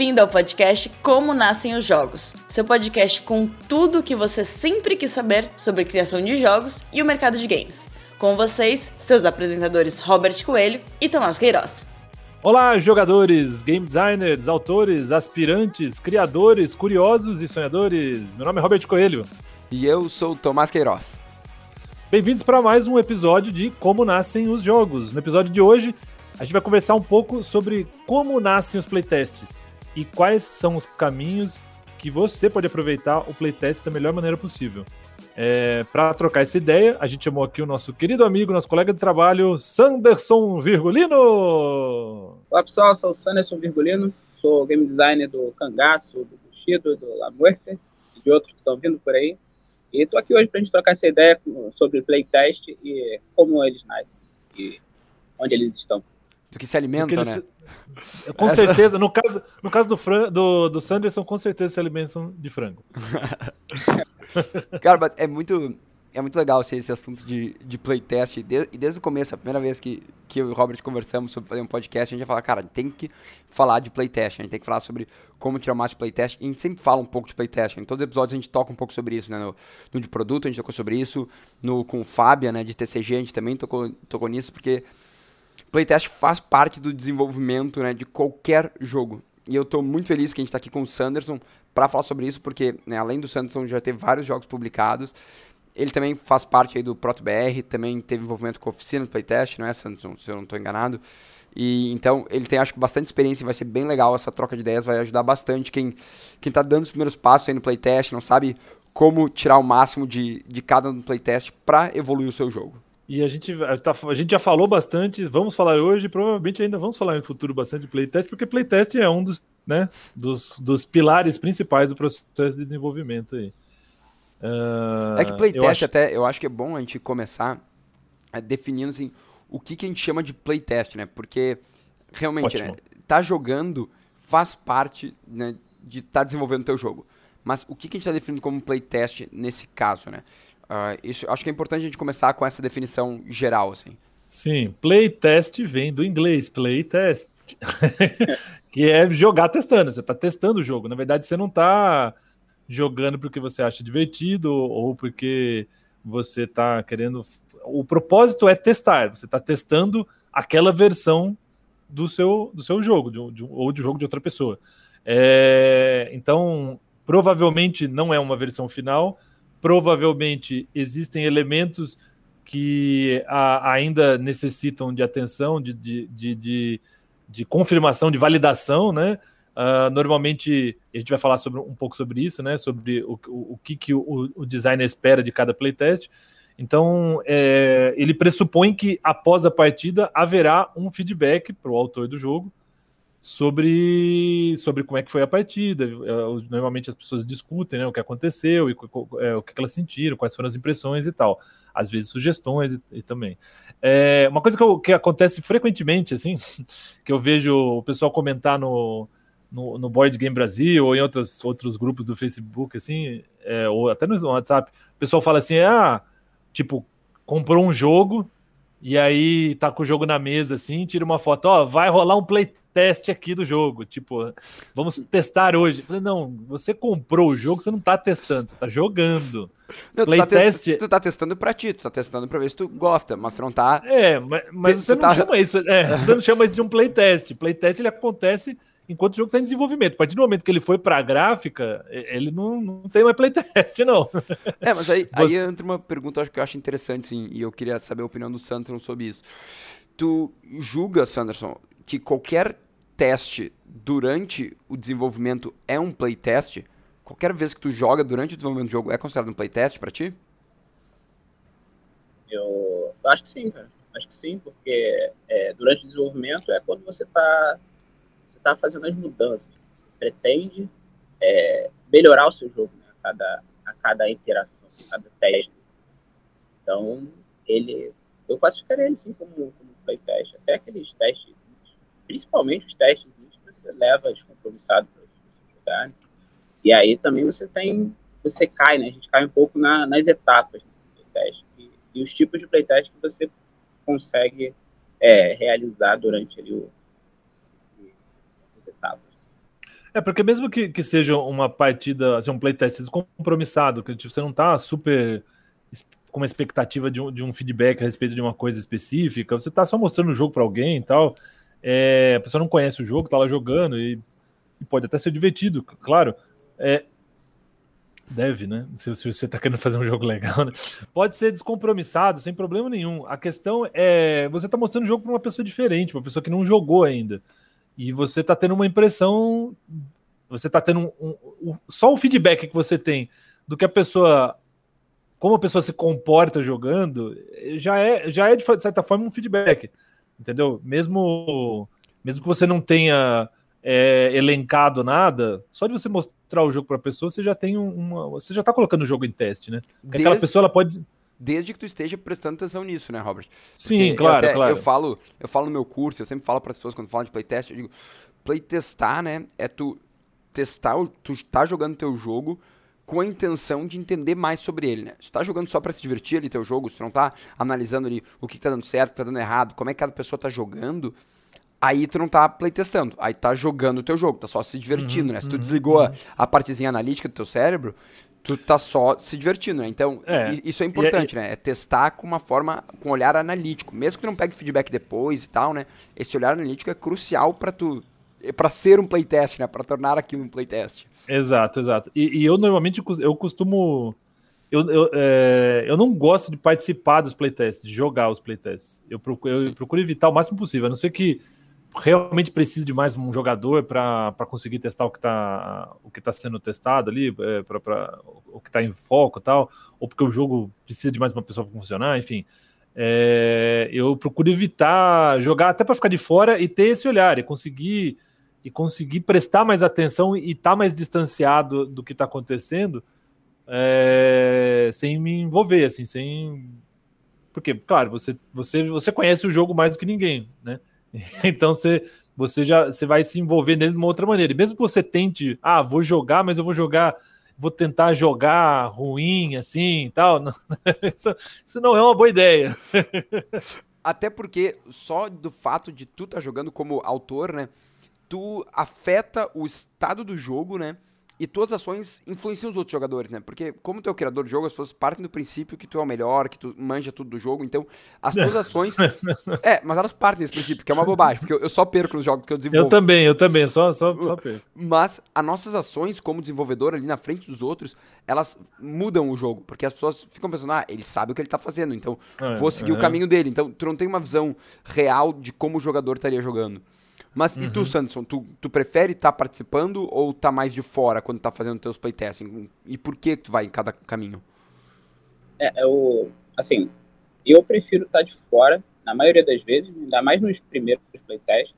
Bem-vindo ao podcast Como Nascem os Jogos, seu podcast com tudo o que você sempre quis saber sobre criação de jogos e o mercado de games. Com vocês, seus apresentadores Robert Coelho e Tomás Queiroz. Olá, jogadores, game designers, autores, aspirantes, criadores, curiosos e sonhadores. Meu nome é Robert Coelho. E eu sou o Tomás Queiroz. Bem-vindos para mais um episódio de Como Nascem os Jogos. No episódio de hoje, a gente vai conversar um pouco sobre como nascem os playtests e quais são os caminhos que você pode aproveitar o playtest da melhor maneira possível. É, Para trocar essa ideia, a gente chamou aqui o nosso querido amigo, nosso colega de trabalho, Sanderson Virgulino. Olá pessoal, sou o Sanderson Virgulino, sou game designer do Cangaço, do Bushido, do La Muerte e de outros que estão vindo por aí. E estou aqui hoje para a gente trocar essa ideia sobre playtest e como eles nascem e onde eles estão do que se alimenta, eles, né? Com certeza, no caso, no caso do, Fran, do, do Sanderson, com certeza se alimentam de frango. Cara, é muito, é muito legal assim, esse assunto de, de playtest. E desde, desde o começo, a primeira vez que, que eu e o Robert conversamos sobre fazer um podcast, a gente ia falar, cara, tem que falar de playtest. A gente tem que falar sobre como tirar mais de playtest. E a gente sempre fala um pouco de playtest. Em todos os episódios a gente toca um pouco sobre isso, né? No, no de produto a gente tocou sobre isso. No, com o Fábia, né, de TCG, a gente também tocou, tocou nisso, porque playtest faz parte do desenvolvimento né, de qualquer jogo. E eu estou muito feliz que a gente está aqui com o Sanderson para falar sobre isso, porque né, além do Sanderson já ter vários jogos publicados, ele também faz parte aí do ProtoBR, também teve envolvimento com a oficina do playtest, não é, Sanderson? Se eu não estou enganado. E então ele tem, acho que, bastante experiência e vai ser bem legal essa troca de ideias, vai ajudar bastante quem, quem tá dando os primeiros passos aí no playtest, não sabe como tirar o máximo de, de cada playtest para evoluir o seu jogo. E a gente, tá, a gente já falou bastante, vamos falar hoje, provavelmente ainda vamos falar no futuro bastante de playtest, porque playtest é um dos, né, dos, dos pilares principais do processo de desenvolvimento aí. Uh, é que playtest eu acho... até, eu acho que é bom a gente começar definindo assim, o que, que a gente chama de playtest, né? Porque realmente, né, tá jogando faz parte né, de estar tá desenvolvendo o teu jogo. Mas o que, que a gente está definindo como playtest nesse caso, né? Uh, isso, acho que é importante a gente começar com essa definição geral, assim. Sim, playtest vem do inglês, playtest, que é jogar testando. Você está testando o jogo. Na verdade, você não está jogando porque você acha divertido ou porque você está querendo. O propósito é testar. Você está testando aquela versão do seu, do seu jogo de, de, ou de jogo de outra pessoa. É, então, provavelmente não é uma versão final provavelmente existem elementos que a, ainda necessitam de atenção, de, de, de, de, de confirmação, de validação, né? Uh, normalmente a gente vai falar sobre, um pouco sobre isso, né? Sobre o, o, o que, que o, o, designer espera de cada playtest. Então, é, ele pressupõe que após a partida haverá um feedback para o autor do jogo sobre, sobre como é que foi a partida. É, normalmente as pessoas discutem né, o que aconteceu e é, o que elas sentiram, quais foram as impressões e tal. Às vezes sugestões e, e também. É, uma coisa que, eu, que acontece frequentemente, assim, que eu vejo o pessoal comentar no, no, no Board Game Brasil ou em outros, outros grupos do Facebook, assim, é, ou até no WhatsApp, o pessoal fala assim, ah, tipo, comprou um jogo e aí tá com o jogo na mesa, assim, tira uma foto, ó, vai rolar um play teste aqui do jogo. Tipo, vamos testar hoje. falei, não, você comprou o jogo, você não tá testando, você tá jogando. Não, tu, tá test... tu tá testando pra ti, tu tá testando pra ver se tu gosta, mas você não tá. É, mas, mas você não tá... chama isso. É, você não chama isso de um playtest. Playtest ele acontece enquanto o jogo está em desenvolvimento. A partir do momento que ele foi para a gráfica, ele não, não tem mais playtest, não. É, mas aí, Você... aí entra uma pergunta que eu acho interessante, sim, e eu queria saber a opinião do Sanderson sobre isso. Tu julga, Sanderson, que qualquer teste durante o desenvolvimento é um playtest? Qualquer vez que tu joga durante o desenvolvimento do jogo é considerado um playtest para ti? Eu acho que sim, cara. Acho que sim, porque é, durante o desenvolvimento é quando você está você tá fazendo as mudanças. Você pretende é, melhorar o seu jogo né, a, cada, a cada interação, a cada teste. Então, ele, eu classificaria ele sim como, como playtest. Até aqueles testes principalmente os testes que você leva descompromissado para você jogar. Né? E aí também você tem, você cai, né? A gente cai um pouco na, nas etapas né, do teste e, e, os tipos de playtest que você consegue é, realizar durante ali o, esse, essas etapas. É, porque mesmo que, que seja uma partida, assim, um playtest descompromissado, que tipo, você não tá super com uma expectativa de um, de um feedback a respeito de uma coisa específica, você tá só mostrando o jogo para alguém e tal, é, a pessoa não conhece o jogo, tá lá jogando e, e pode até ser divertido, claro. É, deve, né? Se, se, você tá querendo fazer um jogo legal, né? Pode ser descompromissado, sem problema nenhum. A questão é, você tá mostrando o jogo para uma pessoa diferente, uma pessoa que não jogou ainda. E você tá tendo uma impressão, você tá tendo um, um, um, só o feedback que você tem do que a pessoa como a pessoa se comporta jogando, já é, já é de certa forma um feedback, entendeu? Mesmo, mesmo que você não tenha é, elencado nada, só de você mostrar o jogo para a pessoa, você já tem uma, você já está colocando o jogo em teste, né? Desde, aquela pessoa ela pode desde que tu esteja prestando atenção nisso, né, Robert? Porque Sim, claro, eu até, claro. Eu falo, eu falo no meu curso, eu sempre falo para as pessoas quando falam de playtest, eu digo, playtestar, né, é tu testar, tu tá jogando teu jogo com a intenção de entender mais sobre ele, né? Se tu tá jogando só para se divertir ali teu jogo, se tu não tá analisando ali o que, que tá dando certo, o que tá dando errado, como é que cada pessoa tá jogando, aí tu não tá playtestando, aí tá jogando o teu jogo, tá só se divertindo, uhum, né? Se tu uhum, desligou uhum. a, a partezinha analítica do teu cérebro, tu tá só se divertindo, né? Então, é. isso é importante, e, né? É testar com uma forma, com um olhar analítico. Mesmo que tu não pegue feedback depois e tal, né? Esse olhar analítico é crucial para tu para ser um playtest, né? Para tornar aquilo um playtest. Exato, exato. E, e eu normalmente eu costumo. Eu, eu, é, eu não gosto de participar dos playtests, de jogar os playtests. Eu procuro, eu procuro evitar o máximo possível, a não ser que realmente precise de mais um jogador para conseguir testar o que está o que tá sendo testado ali, é, pra, pra, o que está em foco e tal, ou porque o jogo precisa de mais uma pessoa para funcionar, enfim. É, eu procuro evitar jogar até para ficar de fora e ter esse olhar e conseguir e conseguir prestar mais atenção e estar tá mais distanciado do que está acontecendo é, sem me envolver, assim, sem. Porque, claro, você, você, você conhece o jogo mais do que ninguém, né? Então você, você já você vai se envolver nele de uma outra maneira. E mesmo que você tente, ah, vou jogar, mas eu vou jogar, vou tentar jogar ruim, assim e tal. Não, isso, isso não é uma boa ideia. Até porque só do fato de tu estar tá jogando como autor, né? Tu afeta o estado do jogo, né? E tuas ações influenciam os outros jogadores, né? Porque como tu é o criador de jogo, as pessoas partem do princípio que tu é o melhor, que tu manja tudo do jogo. Então, as tuas ações... é, mas elas partem desse princípio, que é uma bobagem. Porque eu, só perco nos jogos que eu desenvolvo. Eu também, eu também. Só, só, só perco. Mas as nossas ações como desenvolvedor ali na frente dos outros, elas mudam o jogo. Porque as pessoas ficam pensando, ah, ele sabe o que ele tá fazendo, então é, vou seguir é. o caminho dele. Então, tu não tem uma visão real de como o jogador estaria jogando. Mas uhum. e tu, uhum. Sanderson, tu, tu prefere estar tá participando ou tá mais de fora quando tá fazendo teus playtesting? E por que tu vai em cada caminho? É, eu, assim, eu prefiro estar tá de fora, na maioria das vezes, ainda mais nos primeiros playtests,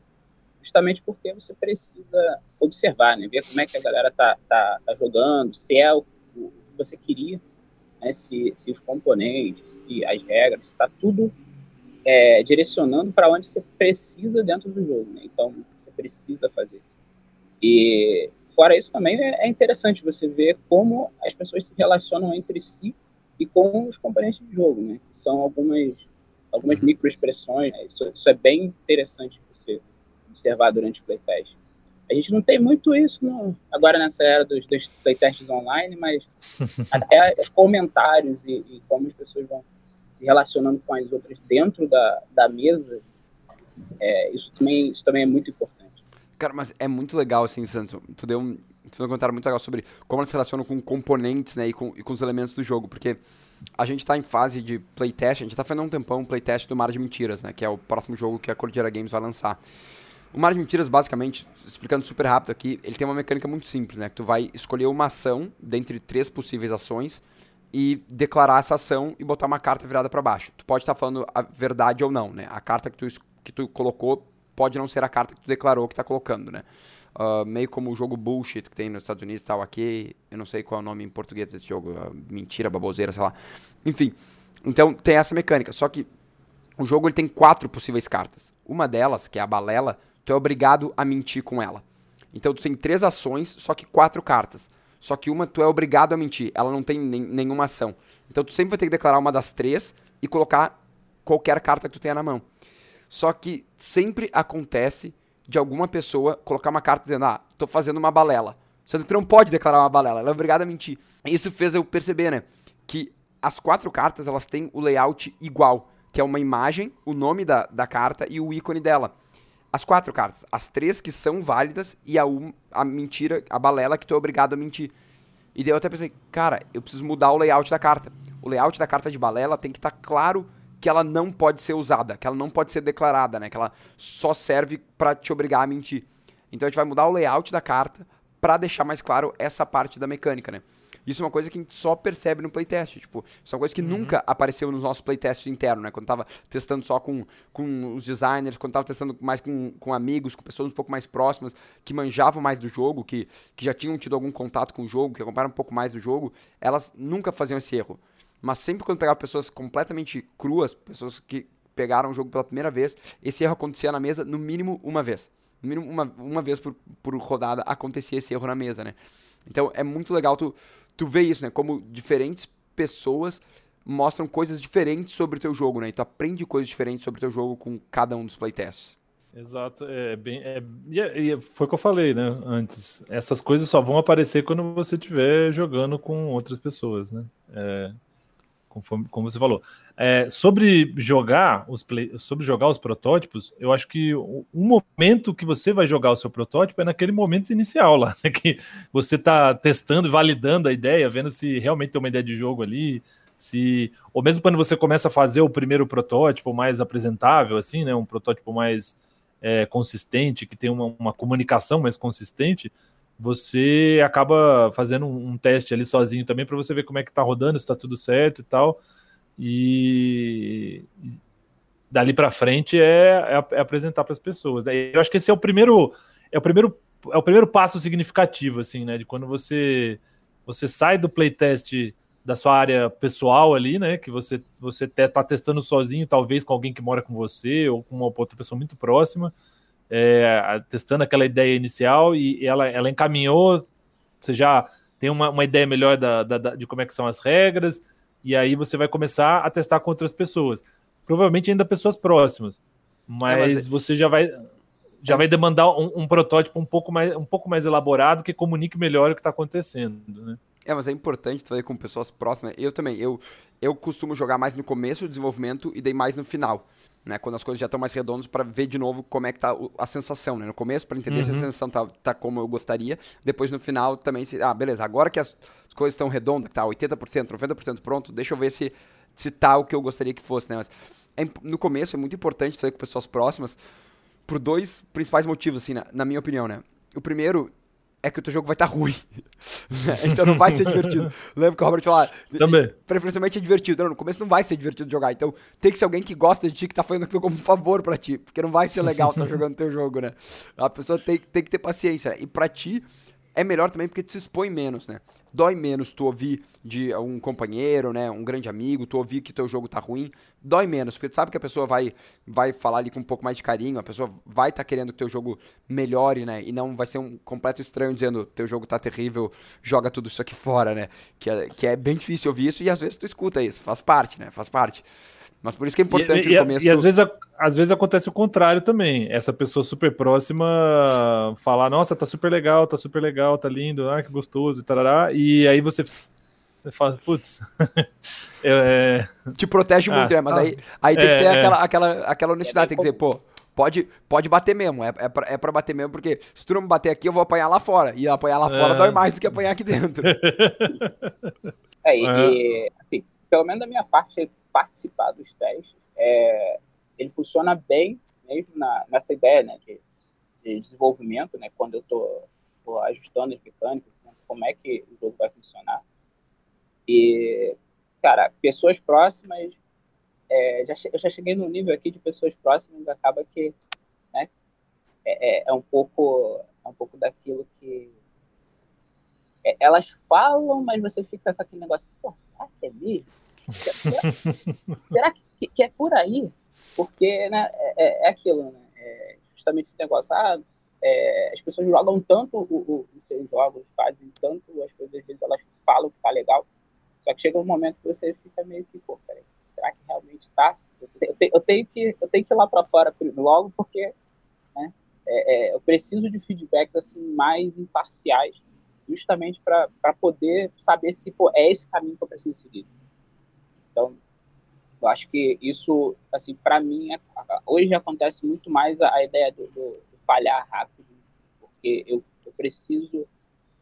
justamente porque você precisa observar, né? Ver como é que a galera tá, tá, tá jogando, se é o, o que você queria, né? se, se os componentes, se as regras, está tudo é, direcionando para onde você precisa dentro do jogo. Né? Então, você precisa fazer isso. E, fora isso, também é, é interessante você ver como as pessoas se relacionam entre si e com os componentes de jogo, né? Que são algumas, algumas uhum. microexpressões. Né? Isso, isso é bem interessante você observar durante o playtest. A gente não tem muito isso no, agora nessa era dos, dos playtests online, mas até os comentários e, e como as pessoas vão relacionando com as outras dentro da, da mesa, é, isso, também, isso também é muito importante. Cara, mas é muito legal, assim, Santos. Tu deu um, tu um comentário muito legal sobre como elas se relacionam com componentes, né, e com, e com os elementos do jogo, porque a gente está em fase de playtest, a gente está fazendo um tempão um playtest do Mar de Mentiras, né, que é o próximo jogo que a Cordillera Games vai lançar. O Mar de Mentiras, basicamente, explicando super rápido aqui, ele tem uma mecânica muito simples, né, que tu vai escolher uma ação dentre três possíveis ações, e declarar essa ação e botar uma carta virada para baixo. Tu pode estar tá falando a verdade ou não, né? A carta que tu, que tu colocou pode não ser a carta que tu declarou que tá colocando, né? Uh, meio como o jogo bullshit que tem nos Estados Unidos e tal, aqui, eu não sei qual é o nome em português desse jogo, uh, mentira, baboseira, sei lá. Enfim, então tem essa mecânica, só que o jogo ele tem quatro possíveis cartas. Uma delas, que é a balela, tu é obrigado a mentir com ela. Então tu tem três ações, só que quatro cartas. Só que uma tu é obrigado a mentir, ela não tem nem, nenhuma ação. Então tu sempre vai ter que declarar uma das três e colocar qualquer carta que tu tenha na mão. Só que sempre acontece de alguma pessoa colocar uma carta dizendo, ah, tô fazendo uma balela. Sendo que não pode declarar uma balela, ela é obrigada a mentir. Isso fez eu perceber, né, que as quatro cartas, elas têm o layout igual, que é uma imagem, o nome da, da carta e o ícone dela. As quatro cartas, as três que são válidas e a, um, a mentira, a balela que tu é obrigado a mentir. E daí eu até pensei, cara, eu preciso mudar o layout da carta. O layout da carta de balela tem que estar tá claro que ela não pode ser usada, que ela não pode ser declarada, né? Que ela só serve para te obrigar a mentir. Então a gente vai mudar o layout da carta para deixar mais claro essa parte da mecânica, né? Isso é uma coisa que a gente só percebe no playtest. Tipo, isso é uma coisa que uhum. nunca apareceu nos nossos playtests internos, né? Quando tava testando só com, com os designers, quando tava testando mais com, com amigos, com pessoas um pouco mais próximas, que manjavam mais do jogo, que, que já tinham tido algum contato com o jogo, que acompanharam um pouco mais do jogo, elas nunca faziam esse erro. Mas sempre quando pegava pessoas completamente cruas, pessoas que pegaram o jogo pela primeira vez, esse erro acontecia na mesa no mínimo uma vez. No mínimo uma, uma vez por, por rodada acontecia esse erro na mesa, né? Então é muito legal tu, tu ver isso, né? Como diferentes pessoas mostram coisas diferentes sobre o teu jogo, né? E tu aprende coisas diferentes sobre o teu jogo com cada um dos playtests. Exato, é bem. É, e, foi o que eu falei, né? Antes. Essas coisas só vão aparecer quando você estiver jogando com outras pessoas, né? É, conforme, como você falou. É, sobre jogar os play, sobre jogar os protótipos, eu acho que o, o, momento que você vai jogar o seu protótipo é naquele momento inicial lá, né, que você está testando e validando a ideia, vendo se realmente tem uma ideia de jogo ali, se ou mesmo quando você começa a fazer o primeiro protótipo mais apresentável, assim, né, um protótipo mais é, consistente, que tem uma, uma comunicação mais consistente, você acaba fazendo um, teste ali sozinho também para você ver como é que tá rodando, se está tudo certo e tal. E dali para frente é, é, é apresentar para as pessoas. Eu acho que esse é o primeiro é o primeiro é o primeiro passo significativo assim, né, de quando você você sai do playtest da sua área pessoal ali, né, que você você tá testando sozinho, talvez com alguém que mora com você ou com uma outra pessoa muito próxima é, testando aquela ideia inicial e ela, ela encaminhou, você já tem uma, uma ideia melhor da, da, da, de como é que são as regras, e aí você vai começar a testar com outras pessoas. Provavelmente ainda pessoas próximas, mas, é, mas... você já vai já é. vai demandar um, um, protótipo um pouco, mais, um pouco mais elaborado que comunique melhor o que está acontecendo, né? É, mas é importante fazer com pessoas próximas. Eu também, eu, eu costumo jogar mais no começo do desenvolvimento e daí mais no final né? Quando as coisas já estão mais redondas para ver de novo como é que tá a sensação, né? No começo para entender uhum. se a uhum. sensação tá, tá como eu gostaria, depois no final também se, ah, beleza, agora que as coisas estão redondas, tá 80%, 90% pronto, deixa eu ver se se tá o que eu gostaria que fosse, né? Mas é, no começo é muito importante fazer com pessoas próximas por dois principais motivos assim, na, na minha opinião, né? O primeiro é que o teu jogo vai estar tá ruim. então não vai ser divertido. Lembra que o Robert falou? Também. Preferencialmente é divertido. Não, no começo não vai ser divertido jogar. Então tem que ser alguém que gosta de ti, que tá fazendo aquilo como um favor para ti. Porque não vai ser legal estar tá jogando teu jogo, né? A pessoa tem, tem que ter paciência. E para ti, é melhor também porque tu se expõe menos, né? Dói menos tu ouvir de um companheiro, né, um grande amigo, tu ouvir que teu jogo tá ruim, dói menos, porque tu sabe que a pessoa vai vai falar ali com um pouco mais de carinho, a pessoa vai estar tá querendo que teu jogo melhore, né, e não vai ser um completo estranho dizendo teu jogo tá terrível, joga tudo isso aqui fora, né? Que é, que é bem difícil ouvir isso e às vezes tu escuta isso, faz parte, né? Faz parte. Mas por isso que é importante e, no começo. E, às, vezes, às vezes acontece o contrário também. Essa pessoa super próxima falar, nossa, tá super legal, tá super legal, tá lindo, ah, que gostoso e tarará. E aí você fala, putz. é... Te protege ah, muito, né? Mas ah, aí, aí tem é, que ter é. aquela, aquela, aquela honestidade, tem que dizer, pô. Pode, pode bater mesmo, é, é, pra, é pra bater mesmo, porque se tu não me bater aqui, eu vou apanhar lá fora. E apanhar lá fora é. dói mais do que apanhar aqui dentro. É, e, e assim, pelo menos da minha parte, participar dos testes, é, ele funciona bem mesmo na, nessa ideia né, de, de, desenvolvimento, né, quando eu estou ajustando as mecânicas, né, como é que o jogo vai funcionar. E, cara, pessoas próximas, é, já, eu já cheguei no nível aqui de pessoas próximas, acaba que né, é, é, é um pouco é um pouco daquilo que é, elas falam, mas você fica com aquele negócio assim, será que é mesmo? Será, que, que, é por aí? Porque né, é, é aquilo, né? É justamente esse negócio. Ah, é, as pessoas jogam tanto o, o, os seus jogos, fazem tanto as coisas, às vezes elas falam que tá legal, só que chega um momento que você fica meio que, pô, peraí, será que realmente tá? Eu, te, eu tenho, que, eu tenho que ir lá para fora logo, porque né, é, é, eu preciso de feedbacks assim mais imparciais, justamente para poder saber se pô, é esse caminho que eu preciso seguir. Então, eu acho que isso, assim, para mim, é, hoje acontece muito mais a, a ideia do, do, do, falhar rápido, porque eu, eu preciso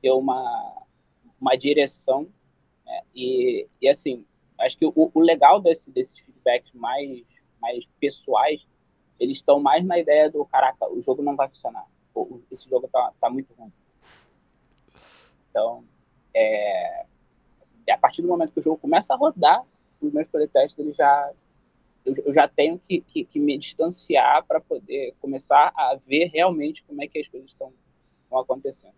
ter uma, uma direção né? e, e, assim, acho que o, o legal desse, desses feedbacks mais, mais pessoais, eles estão mais na ideia do, caraca, o jogo não vai funcionar, esse jogo tá, tá muito ruim. Então, é, assim, a partir do momento que o jogo começa a rodar, os meus playtests, ele já eu, eu, já tenho que, que, que me distanciar para poder começar a ver realmente como é que as coisas estão acontecendo.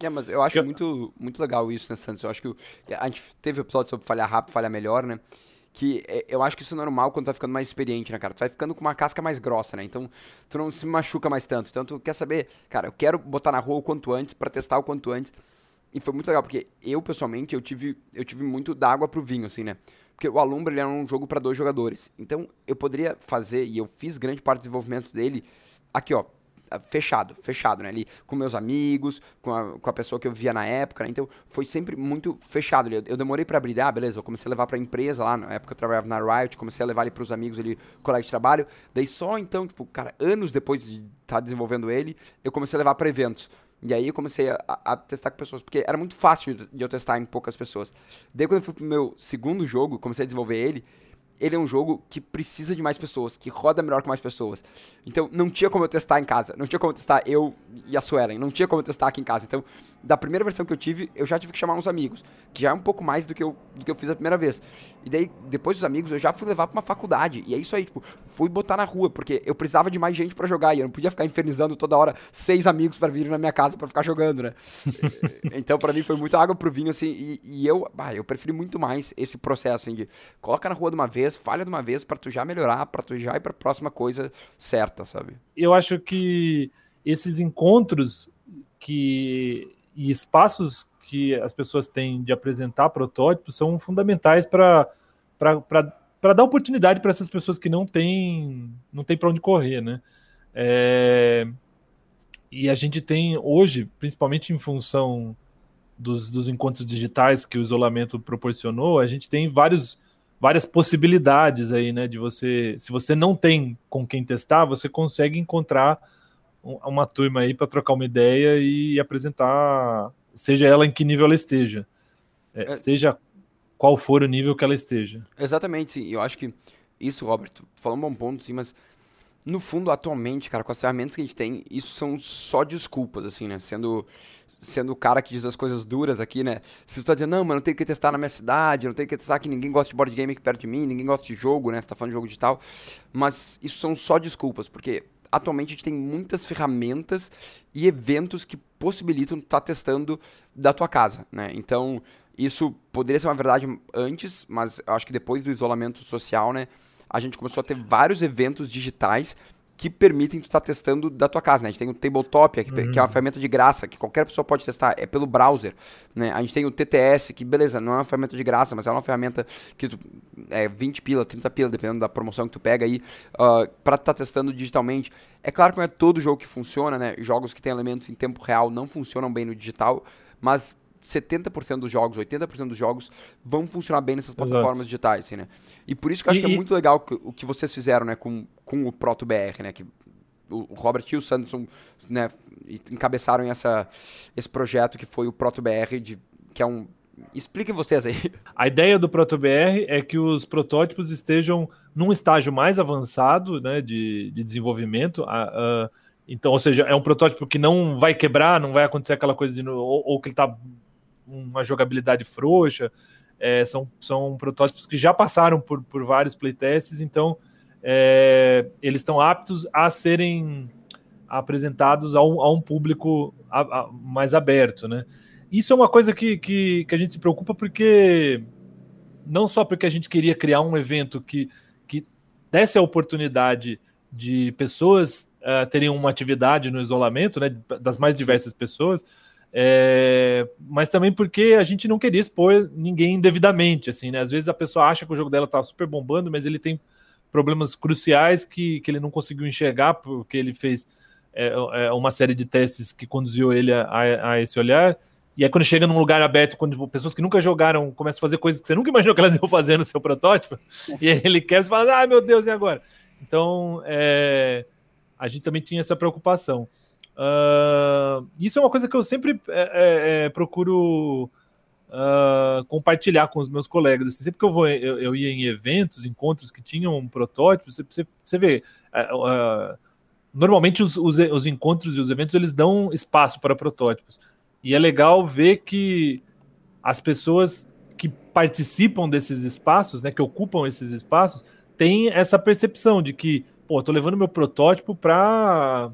É, mas eu acho muito, muito legal isso, né, Santos? Eu acho que a gente teve um episódio sobre falhar rápido, falhar melhor, né? Que é, eu acho que isso é normal quando tu vai ficando mais experiente, né, cara? Tu vai ficando com uma casca mais grossa, né? Então, tu não se machuca mais tanto. Então, tu quer saber, cara, eu quero botar na rua o quanto antes, para testar o quanto antes. E foi muito legal, porque eu, pessoalmente, eu tive, eu tive muito d'água pro vinho, assim, né? Porque o Alumbra ele era um jogo para dois jogadores. Então eu poderia fazer, e eu fiz grande parte do desenvolvimento dele aqui, ó, fechado, fechado, né? Ali com meus amigos, com a, com a pessoa que eu via na época, né? Então foi sempre muito fechado. Eu, eu demorei para abrir, ah, beleza, eu comecei a levar pra empresa lá, na época eu trabalhava na Riot, comecei a levar ele pros amigos ali, colega de trabalho. Daí só então, tipo, cara, anos depois de estar tá desenvolvendo ele, eu comecei a levar para eventos. E aí eu comecei a, a, testar com pessoas, porque era muito fácil de eu testar em poucas pessoas. Daí quando eu fui pro meu segundo jogo, comecei a desenvolver ele, ele é um jogo que precisa de mais pessoas, que roda melhor com mais pessoas. Então não tinha como eu testar em casa, não tinha como eu testar eu e a Suelen, não tinha como eu testar aqui em casa. Então, da primeira versão que eu tive, eu já tive que chamar uns amigos, que já é um pouco mais do que eu, do que eu fiz a primeira vez. E daí, depois dos amigos, eu já fui levar pra uma faculdade. E é isso aí, tipo, fui botar na rua, porque eu precisava de mais gente para jogar e eu não podia ficar infernizando toda hora seis amigos para virem na minha casa para ficar jogando, né? então, para mim foi muita água pro vinho, assim, e, e eu, bah, eu preferi muito mais esse processo, assim, de coloca na rua de uma vez, falha de uma vez para tu já melhorar, para tu já ir para próxima coisa certa, sabe? Eu acho que esses encontros que e espaços que as pessoas têm de apresentar protótipos são fundamentais para dar oportunidade para essas pessoas que não têm não tem para onde correr, né? É, e a gente tem hoje, principalmente em função dos, dos encontros digitais que o isolamento proporcionou, a gente tem vários várias possibilidades aí, né? De você, se você não tem com quem testar, você consegue encontrar uma turma aí para trocar uma ideia e apresentar, seja ela em que nível ela esteja, é, é. seja qual for o nível que ela esteja. Exatamente, sim. Eu acho que isso, Robert, falou um bom ponto, sim, mas no fundo, atualmente, cara, com as ferramentas que a gente tem, isso são só desculpas, assim, né? Sendo sendo o cara que diz as coisas duras aqui, né? Se tu tá dizendo, não, mas não tenho que testar na minha cidade, não tenho que testar que ninguém gosta de board game aqui perto de mim, ninguém gosta de jogo, né? Você tá falando de jogo digital. Mas isso são só desculpas, porque atualmente a gente tem muitas ferramentas e eventos que possibilitam estar tá testando da tua casa, né? Então, isso poderia ser uma verdade antes, mas acho que depois do isolamento social, né? A gente começou a ter vários eventos digitais que permitem tu estar tá testando da tua casa, né? A gente tem o Tabletop, que, uhum. que, é uma uhum. ferramenta de graça, que qualquer pessoa pode testar, é pelo browser, né? A gente tem o TTS, que beleza, não é uma ferramenta de graça, mas é uma ferramenta que tu, é 20 pila, 30 pila, dependendo da promoção que tu pega aí, uh, para estar tá testando digitalmente. É claro que não é todo jogo que funciona, né? Jogos que têm elementos em tempo real não funcionam bem no digital, mas 70% dos jogos, 80% dos jogos vão funcionar bem nessas plataformas Exato. digitais, assim, né? E por isso que eu acho e, que é muito legal o que vocês fizeram, né, com, com o ProtoBR, né, que o Robert e o Sanderson, né, encabeçaram essa, esse projeto que foi o ProtoBR, de, que é um Expliquem vocês aí. A ideia do ProtoBR é que os protótipos estejam num estágio mais avançado né, de, de desenvolvimento. então, ou seja, é um protótipo que não vai quebrar, não vai acontecer aquela coisa de. Ou, ou que ele está uma jogabilidade frouxa. É, são, são protótipos que já passaram por, por vários playtests, então é, eles estão aptos a serem apresentados a um, a um público a, a, mais aberto, né? Isso é uma coisa que, que, que, a gente se preocupa porque não só porque a gente queria criar um evento que, que desse a oportunidade de pessoas uh, terem uma atividade no isolamento, né, das mais diversas pessoas, é, mas também porque a gente não queria expor ninguém indevidamente, assim, né? Às vezes a pessoa acha que o jogo dela tá super bombando, mas ele tem problemas cruciais que, que ele não conseguiu enxergar porque ele fez é, é uma série de testes que conduziu ele a, a, a, esse olhar. E aí, quando chega num lugar aberto, quando pessoas que nunca jogaram começam a fazer coisas que você nunca imaginou que elas iam fazer no seu protótipo, e ele quer, você fala, ah, meu Deus, e agora? Então, é, a gente também tinha essa preocupação. Uh, isso é uma coisa que eu sempre é, é, é procuro uh, compartilhar com os meus colegas. Assim, sempre que eu vou, eu, eu, ia em eventos, encontros que tinham um protótipo, você, você, você vê. Uh, normalmente os, os, os, encontros e os eventos eles dão espaço para protótipos. E é legal ver que as pessoas que participam desses espaços, né, que ocupam esses espaços, têm essa percepção de que, pô, tô levando meu protótipo para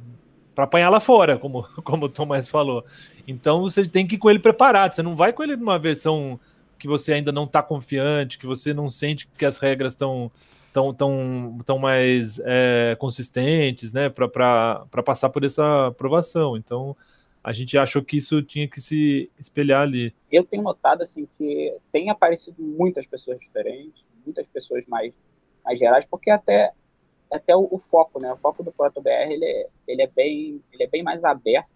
para apanhar lá fora, como, como o Tomás falou. Então você tem que ir com ele preparado. Você não vai com ele numa versão que você ainda não está confiante, que você não sente que as regras estão tão, tão, tão mais é, consistentes, né, para passar por essa aprovação. Então a gente achou que isso tinha que se espelhar ali. Eu tenho notado assim que tem aparecido muitas pessoas diferentes, muitas pessoas mais, mais gerais, porque até até o, o, foco, né? O foco do ProtoBR ele é, ele é bem ele é bem mais aberto.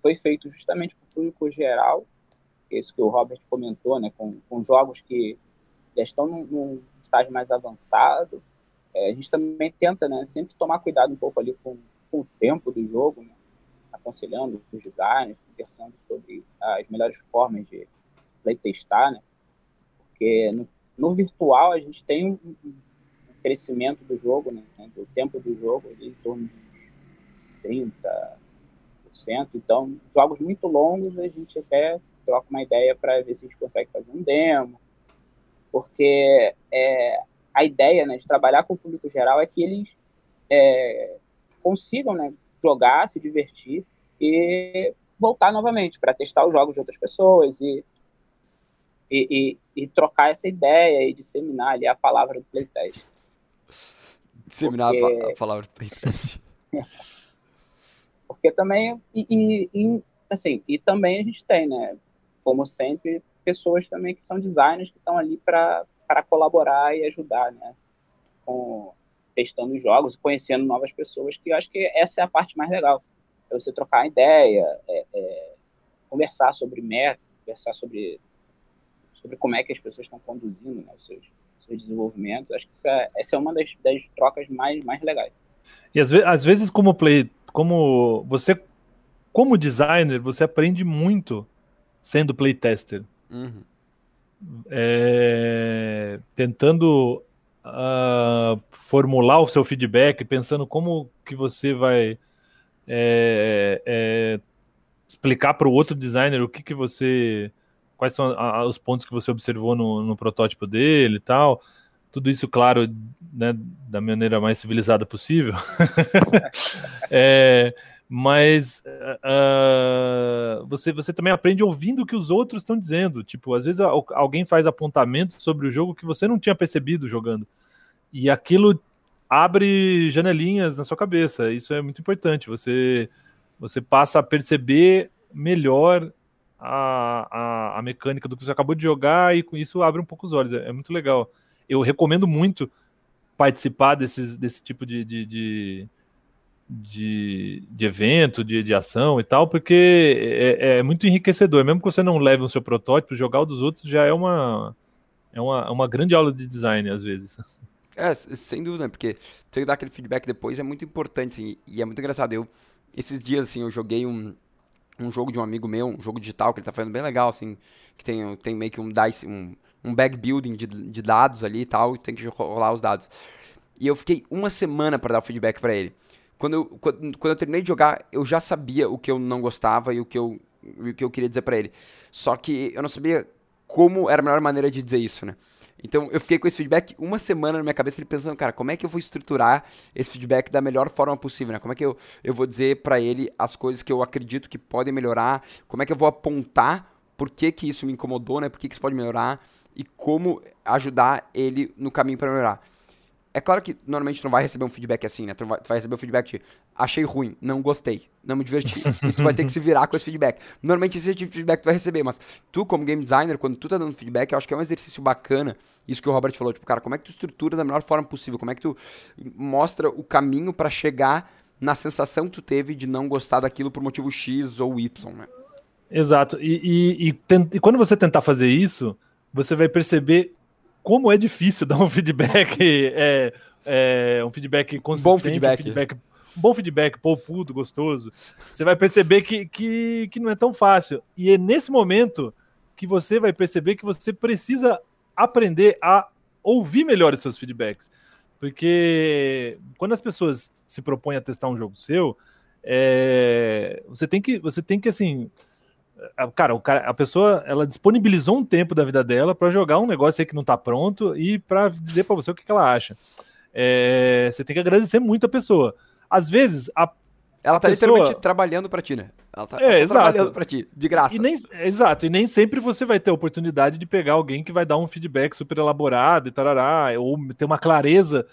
Foi feito justamente para o público geral, isso que o Robert comentou, né? Com, com jogos que já estão num, num estágio mais avançado. É, a gente também tenta, né? Sempre tomar cuidado um pouco ali com, com o tempo do jogo, né? aconselhando os designers, conversando sobre as melhores formas de playtestar, né? Porque no, no virtual a gente tem um, crescimento do jogo, né, do tempo do jogo, em torno de 30%. Então, jogos muito longos, a gente até troca uma ideia para ver se a gente consegue fazer um demo, porque é, a ideia né, de trabalhar com o público geral é que eles é, consigam né, jogar, se divertir e voltar novamente para testar os jogos de outras pessoas e, e, e, e, trocar essa ideia e disseminar ali a palavra do playtest. Disseminar porque... a palavra porque também, e, e, assim, e também a gente tem, né, como sempre, pessoas também que são designers que estão ali para colaborar e ajudar, né, com testando os jogos, conhecendo novas pessoas, que eu acho que essa é a parte mais legal. É você trocar ideia, é, é, conversar sobre método, conversar sobre, sobre como é que as pessoas estão conduzindo né, os seus, seus desenvolvimentos. Acho que essa, é, essa é uma das, das trocas mais, mais legais. E às, ve às vezes, como play, como você, como designer, você aprende muito sendo playtester. Uhum. É, tentando uh, formular o seu feedback, pensando como que você vai é, é, explicar para o outro designer o que, que você quais são a, os pontos que você observou no, no, protótipo dele e tal. Tudo isso, claro, né, da maneira mais civilizada possível. é, mas uh, você, você também aprende ouvindo o que os outros estão dizendo. Tipo, às vezes alguém faz apontamentos sobre o jogo que você não tinha percebido jogando. E aquilo abre janelinhas na sua cabeça. Isso é muito importante. Você, você passa a perceber melhor a, a, a, mecânica do que você acabou de jogar e com isso abre um pouco os olhos. É, é muito legal. Eu recomendo muito participar desses, desse tipo de, de, de, de, de evento, de, de ação e tal, porque é, é, muito enriquecedor. Mesmo que você não leve o seu protótipo, jogar o dos outros já é uma, é uma, uma grande aula de design, às vezes. É, sem dúvida, porque você dar aquele feedback depois é muito importante, assim, e é muito engraçado. Eu, esses dias, assim, eu joguei um um jogo de um amigo meu, um jogo digital que ele tá fazendo bem legal, assim, que tem, tem meio que um dice, um, um bag building de, de dados ali e tal, e tem que rolar os dados. E eu fiquei uma semana para dar o feedback para ele. Quando eu, quando, quando eu terminei de jogar, eu já sabia o que eu não gostava e o que eu, o que eu queria dizer para ele. Só que eu não sabia como era a melhor maneira de dizer isso, né? Então eu fiquei com esse feedback uma semana na minha cabeça, pensando, cara, como é que eu vou estruturar esse feedback da melhor forma possível, né? Como é que eu, eu vou dizer para ele as coisas que eu acredito que podem melhorar, como é que eu vou apontar por que, que isso me incomodou, né? Por que, que isso pode melhorar e como ajudar ele no caminho para melhorar. É claro que normalmente tu não vai receber um feedback assim, né? Tu vai, tu vai receber um feedback de achei ruim, não gostei, não me diverti. e tu vai ter que se virar com esse feedback. Normalmente esse tipo de feedback tu vai receber, mas tu, como game designer, quando tu tá dando feedback, eu acho que é um exercício bacana. Isso que o Robert falou, tipo, cara, como é que tu estrutura da melhor forma possível? Como é que tu mostra o caminho para chegar na sensação que tu teve de não gostar daquilo por motivo X ou Y, né? Exato. E, e, e, tent, e quando você tentar fazer isso, você vai perceber como é difícil dar um feedback, é, é, um feedback consistente, bom feedback. Um feedback bom feedback, poupudo, gostoso, você vai perceber que, que, que não é tão fácil. E é nesse momento que você vai perceber que você precisa aprender a ouvir melhor os seus feedbacks. Porque quando as pessoas se propõem a testar um jogo seu, é, você tem que, você tem que assim, cara, o cara, a pessoa ela disponibilizou um tempo da vida dela para jogar um negócio aí que não está pronto e para dizer para você o que, que ela acha. É, você tem que agradecer muito a pessoa. Às vezes, a. Ela tá pessoa... literalmente trabalhando para ti, né? Ela tá, é, ela tá trabalhando para ti, de graça. E nem, exato, e nem sempre você vai ter a oportunidade de pegar alguém que vai dar um feedback super elaborado e tarará, ou ter uma clareza,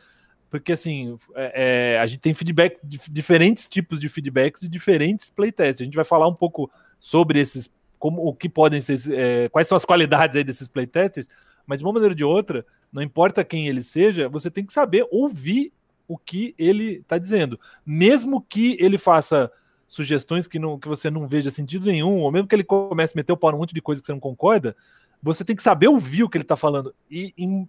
porque assim, é, é, a gente tem feedback, diferentes tipos de feedbacks e diferentes playtests. A gente vai falar um pouco sobre esses, como o que podem ser, é, quais são as qualidades aí desses playtesters, mas de uma maneira ou de outra, não importa quem ele seja, você tem que saber ouvir o que ele está dizendo. Mesmo que ele faça sugestões que, não, que você não veja sentido nenhum, ou mesmo que ele comece a meter o pau num monte de coisa que você não concorda, você tem que saber ouvir o que ele está falando. E em,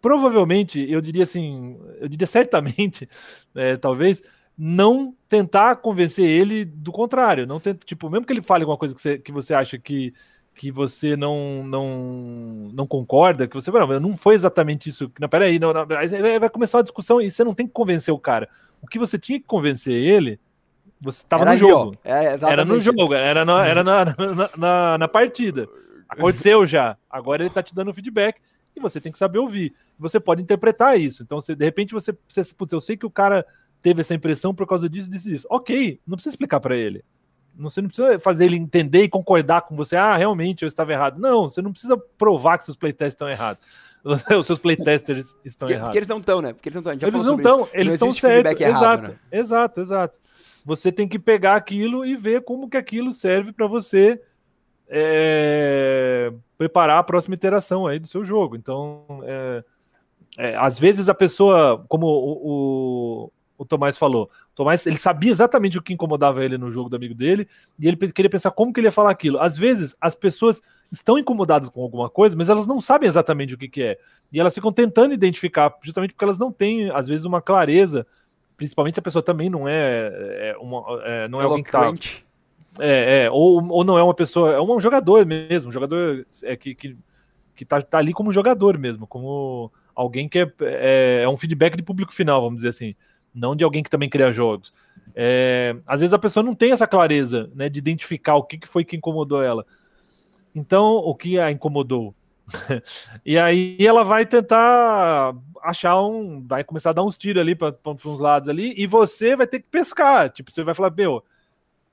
provavelmente, eu diria assim, eu diria certamente, é, talvez, não tentar convencer ele do contrário. Não tenta, tipo, mesmo que ele fale alguma coisa que você, que você acha que que você não não não concorda, que você não, não foi exatamente isso. Não, peraí, não, não, vai começar uma discussão e você não tem que convencer o cara. O que você tinha que convencer ele, você estava no jogo. É, era no jogo, era, na, era na, na, na, na, partida. Aconteceu já. Agora ele está te dando feedback e você tem que saber ouvir. Você pode interpretar isso. Então, você, de repente, você, você putz, eu sei que o cara teve essa impressão por causa disso, disso, disso. Ok, não precisa explicar para ele. Você não precisa fazer ele entender e concordar com você. Ah, realmente eu estava errado. Não, você não precisa provar que seus playtests estão errados. Os seus playtesters estão porque, errados. Porque eles não estão, né? Porque eles não estão. Eles não estão, eles estão certos. Exato, né? exato, exato. Você tem que pegar aquilo e ver como que aquilo serve para você é, preparar a próxima iteração aí do seu jogo. Então, é, é, às vezes a pessoa, como o, o Tomás falou. O Tomás, ele sabia exatamente o que incomodava ele no jogo do amigo dele, e ele queria pensar como que ele ia falar aquilo. Às vezes, as pessoas estão incomodadas com alguma coisa, mas elas não sabem exatamente o que, que é. E elas ficam tentando identificar, justamente porque elas não têm, às vezes, uma clareza, principalmente se a pessoa também não é, é, uma, é não é alguém que tá... É, é, ou, ou não é uma pessoa, é um jogador mesmo, um jogador é, que, que, que tá, tá ali como jogador mesmo, como alguém que é, é, é um feedback de público final, vamos dizer assim não de alguém que também cria jogos. É, às vezes a pessoa não tem essa clareza né, de identificar o que, que foi que incomodou ela. Então, o que a incomodou? e aí ela vai tentar achar um. Vai começar a dar uns tiros ali para uns lados ali, e você vai ter que pescar. Tipo, você vai falar, meu,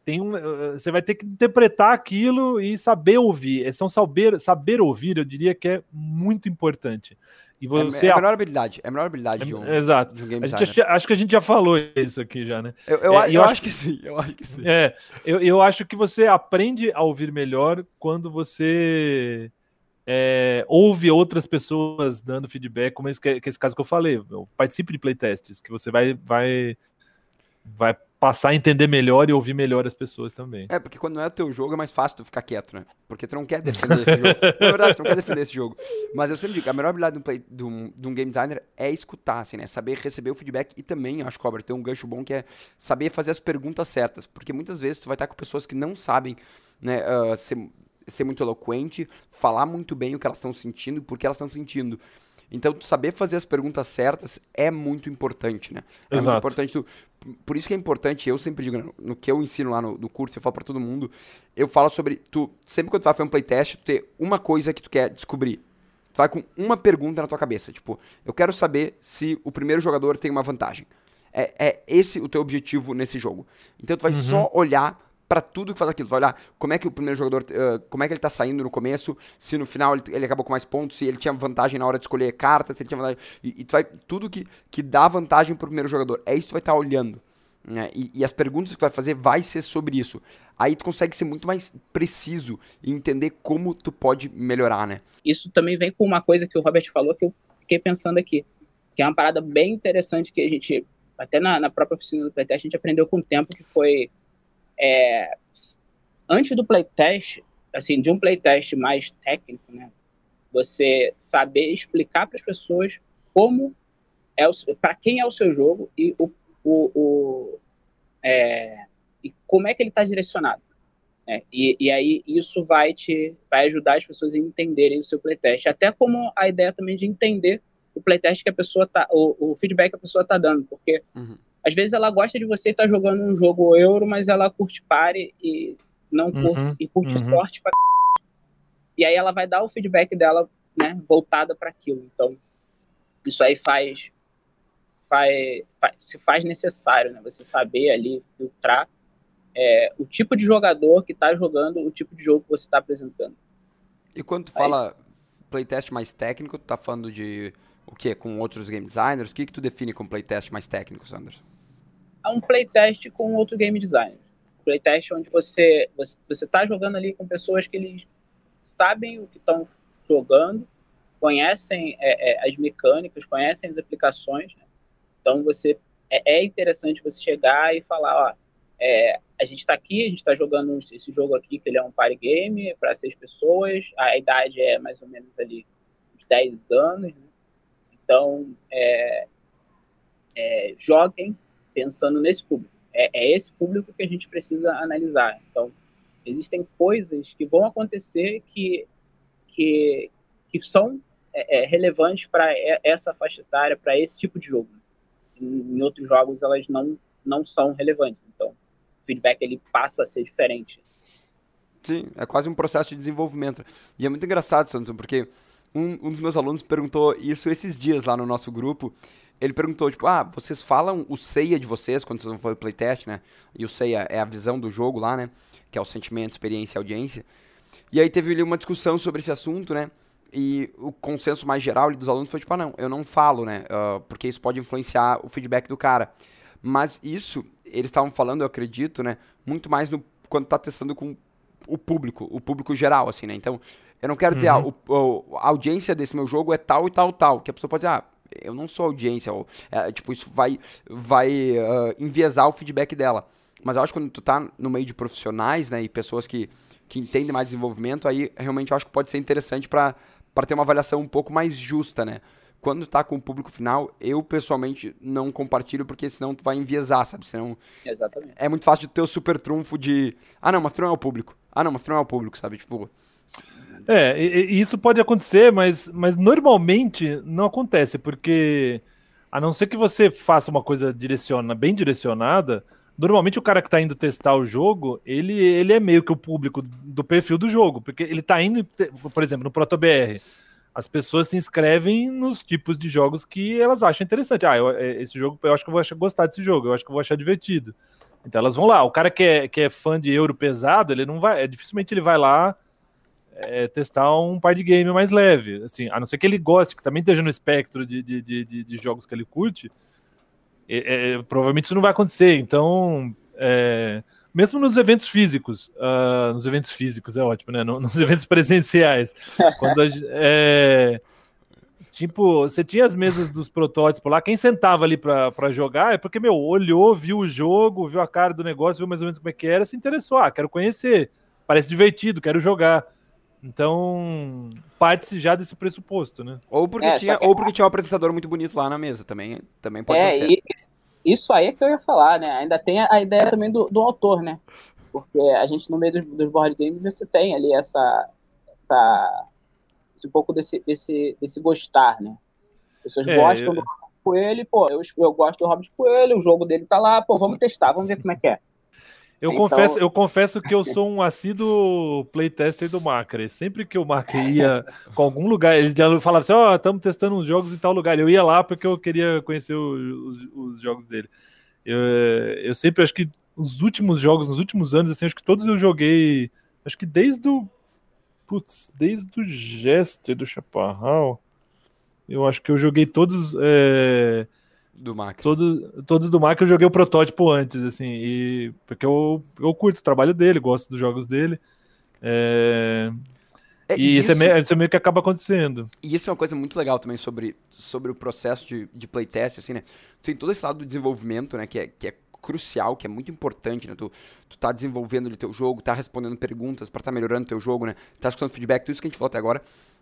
tem um, você vai ter que interpretar aquilo e saber ouvir. São saber, saber ouvir, eu diria que é muito importante. E você é, é a melhor habilidade, é a melhor habilidade é, de, um, exato. de um game designer. acho que a gente já falou isso aqui já, né? Eu, eu, é, eu, eu acho, acho que, que sim, eu acho que sim. É, eu, eu acho que você aprende a ouvir melhor quando você é, ouve outras pessoas dando feedback, como esse, que é esse caso que eu falei. Participe de playtests, que você vai, vai, vai passar a entender melhor e ouvir melhor as pessoas também. É, porque quando não é teu jogo é mais fácil tu ficar quieto, né? Porque tu não quer defender esse jogo. Na verdade, tu não quer defender esse jogo. Mas eu sempre digo, a melhor habilidade de um, play, de um, de um game designer é escutar, assim, né? Saber receber o feedback e também, acho que, tem um gancho bom que é saber fazer as perguntas certas. Porque muitas vezes tu vai estar com pessoas que não sabem, né, uh, ser, ser muito eloquente, falar muito bem o que elas estão sentindo e por que elas estão sentindo. Então, saber fazer as perguntas certas é muito importante, né? É Exato. muito importante. Tu, por isso que é importante, eu sempre digo, no, no que eu ensino lá no, no curso, eu falo para todo mundo, eu falo sobre, tu, sempre quando tu vai fazer um playtest, tu ter uma coisa que tu quer descobrir. Tu vai com uma pergunta na tua cabeça, tipo, eu quero saber se o primeiro jogador tem uma vantagem. É, é esse o teu objetivo nesse jogo. Então tu vai uhum. só olhar para tudo que faz aquilo. Vai olhar como é que o primeiro jogador, uh, como é que ele tá saindo no começo, se no final ele, ele, acabou com mais pontos, se ele tinha vantagem na hora de escolher cartas, se ele tinha vantagem. E, e tu vai, tudo que, que dá vantagem pro primeiro jogador. É isso que tu vai estar tá olhando. Né? E, e, as perguntas que tu vai fazer vai ser sobre isso. Aí tu consegue ser muito mais preciso e entender como tu pode melhorar, né? Isso também vem com uma coisa que o Robert falou que eu fiquei pensando aqui, que é uma parada bem interessante que a gente até na, na, própria oficina do playtest, a gente aprendeu com o tempo que foi é, antes do playtest, assim, de um playtest mais técnico, né? Você saber explicar para as pessoas como é para quem é o seu jogo e o, o, o é, e como é que ele está direcionado. Né? E, e aí isso vai te vai ajudar as pessoas a entenderem o seu playtest, até como a ideia também de entender o playtest que a pessoa tá, o, o feedback que a pessoa tá dando, porque uhum. Às vezes ela gosta de você estar tá jogando um jogo euro, mas ela curte pare e não curte, uhum. e curte uhum. esporte pra e aí ela vai dar o feedback dela, né, voltada para aquilo. Então, isso aí faz, faz, faz, se faz necessário, né, você saber ali filtrar é, o tipo de jogador que está jogando o tipo de jogo que você está apresentando. E quando tu fala playtest mais técnico, tu tá falando de o que? Com outros game designers? O que, que tu define como playtest mais técnico, Sanders? É um playtest com outro game designer. Playtest onde você você está jogando ali com pessoas que eles sabem o que estão jogando, conhecem é, é, as mecânicas, conhecem as aplicações. Né? Então você é, é, interessante você chegar e falar, ó, é, a gente está aqui, a gente está jogando esse jogo aqui que ele é um party game para seis pessoas, a idade é mais ou menos ali uns 10 anos, né? Então, é, é, joguem pensando nesse público. É, é, esse público que a gente precisa analisar. Então, existem coisas que vão acontecer que, que, que são é, é relevantes para essa faixa etária, para esse tipo de jogo. Em, em, outros jogos, elas não, não são relevantes. Então, o feedback ele passa a ser diferente. Sim, é quase um processo de desenvolvimento. E é muito engraçado, Santos, porque um, um dos meus alunos perguntou isso esses dias lá no nosso grupo. Ele perguntou, tipo, ah, vocês falam o ceia de vocês quando vocês vão fazer o playtest, né? E o ceia é a visão do jogo lá, né? Que é o sentimento, experiência e audiência. E aí teve ali uma discussão sobre esse assunto, né? E o consenso mais geral dos alunos foi tipo, ah, não, eu não falo, né? Uh, porque isso pode influenciar o feedback do cara. Mas isso, eles estavam falando, eu acredito, né? Muito mais no, quando tá testando com o público, o público geral, assim, né? Então, eu não quero dizer, ah, uhum. ah, o, a audiência desse meu jogo é tal e tal, tal. Que a pessoa pode dizer, ah, eu não sou audiência. Ou, é, tipo, isso vai, vai uh, enviesar o feedback dela. Mas eu acho que quando tu tá no meio de profissionais, né, e pessoas que, que entendem mais desenvolvimento, aí realmente eu acho que pode ser interessante para ter uma avaliação um pouco mais justa, né? Quando tá com o público final, eu pessoalmente não compartilho, porque senão tu vai enviesar, sabe? Senão Exatamente. É muito fácil de ter o super trunfo de. Ah, não, mas tu não é o público. Ah, não, mas tu não é o público, sabe? Tipo, é, e, e isso pode acontecer, mas, mas normalmente não acontece, porque a não ser que você faça uma coisa direciona, bem direcionada, normalmente o cara que está indo testar o jogo, ele, ele é meio que o público do perfil do jogo, porque ele está indo, por exemplo, no ProtoBR, as pessoas se inscrevem nos tipos de jogos que elas acham interessante. Ah, eu, é, esse jogo, eu acho que eu vou achar, gostar desse jogo, eu acho que eu vou achar divertido. Então elas vão lá. O cara que é, que é fã de euro pesado, ele não vai, dificilmente ele vai lá é, testar um par de game mais leve. Assim, a não ser que ele goste, que também esteja no espectro de, de, de, de jogos que ele curte, é, é, provavelmente isso não vai acontecer. Então, é, mesmo nos eventos físicos, uh, nos eventos físicos é ótimo, né? Nos eventos presenciais, quando a, é, tipo, você tinha as mesas dos protótipos lá, quem sentava ali para jogar é porque, meu, olhou, viu o jogo, viu a cara do negócio, viu mais ou menos como é que era, se interessou, ah, quero conhecer, parece divertido, quero jogar. Então, parte-se já desse pressuposto, né? Ou porque, é, tinha, que... ou porque tinha um apresentador muito bonito lá na mesa, também, também pode é, acontecer. isso aí é que eu ia falar, né? Ainda tem a ideia também do, do autor, né? Porque a gente, no meio dos, dos board games, você tem ali essa, essa esse pouco desse, desse, desse gostar, né? As pessoas é, gostam eu... do Robert Coelho, pô, eu, eu gosto do Robert Coelho, o jogo dele tá lá, pô, vamos testar, vamos ver como é que é. Eu, então... confesso, eu confesso que eu sou um assíduo playtester do Macri. Sempre que o Macri ia com algum lugar, eles já falavam assim: Ó, oh, estamos testando uns jogos em tal lugar. Eu ia lá porque eu queria conhecer o, os, os, jogos dele. Eu, eu sempre acho que os últimos jogos, nos últimos anos, assim, acho que todos eu joguei. Acho que desde o. Putz, desde o Jester do Chaparral. Eu acho que eu joguei todos. É, do Mac. Todos, todos do Mac eu joguei o protótipo antes, assim, e porque eu, eu curto o trabalho dele, gosto dos jogos dele. É... É, e isso, isso, é meio, isso é meio que acaba acontecendo. E isso é uma coisa muito legal também sobre, sobre o processo de, de playtest, assim, né? Tem todo esse lado do desenvolvimento, né? Que é, que é crucial, que é muito importante, né? Tu, tu tá desenvolvendo o teu jogo, tá respondendo perguntas para tá melhorando o teu jogo, né? Tá escutando feedback, tudo isso que a gente falou até agora.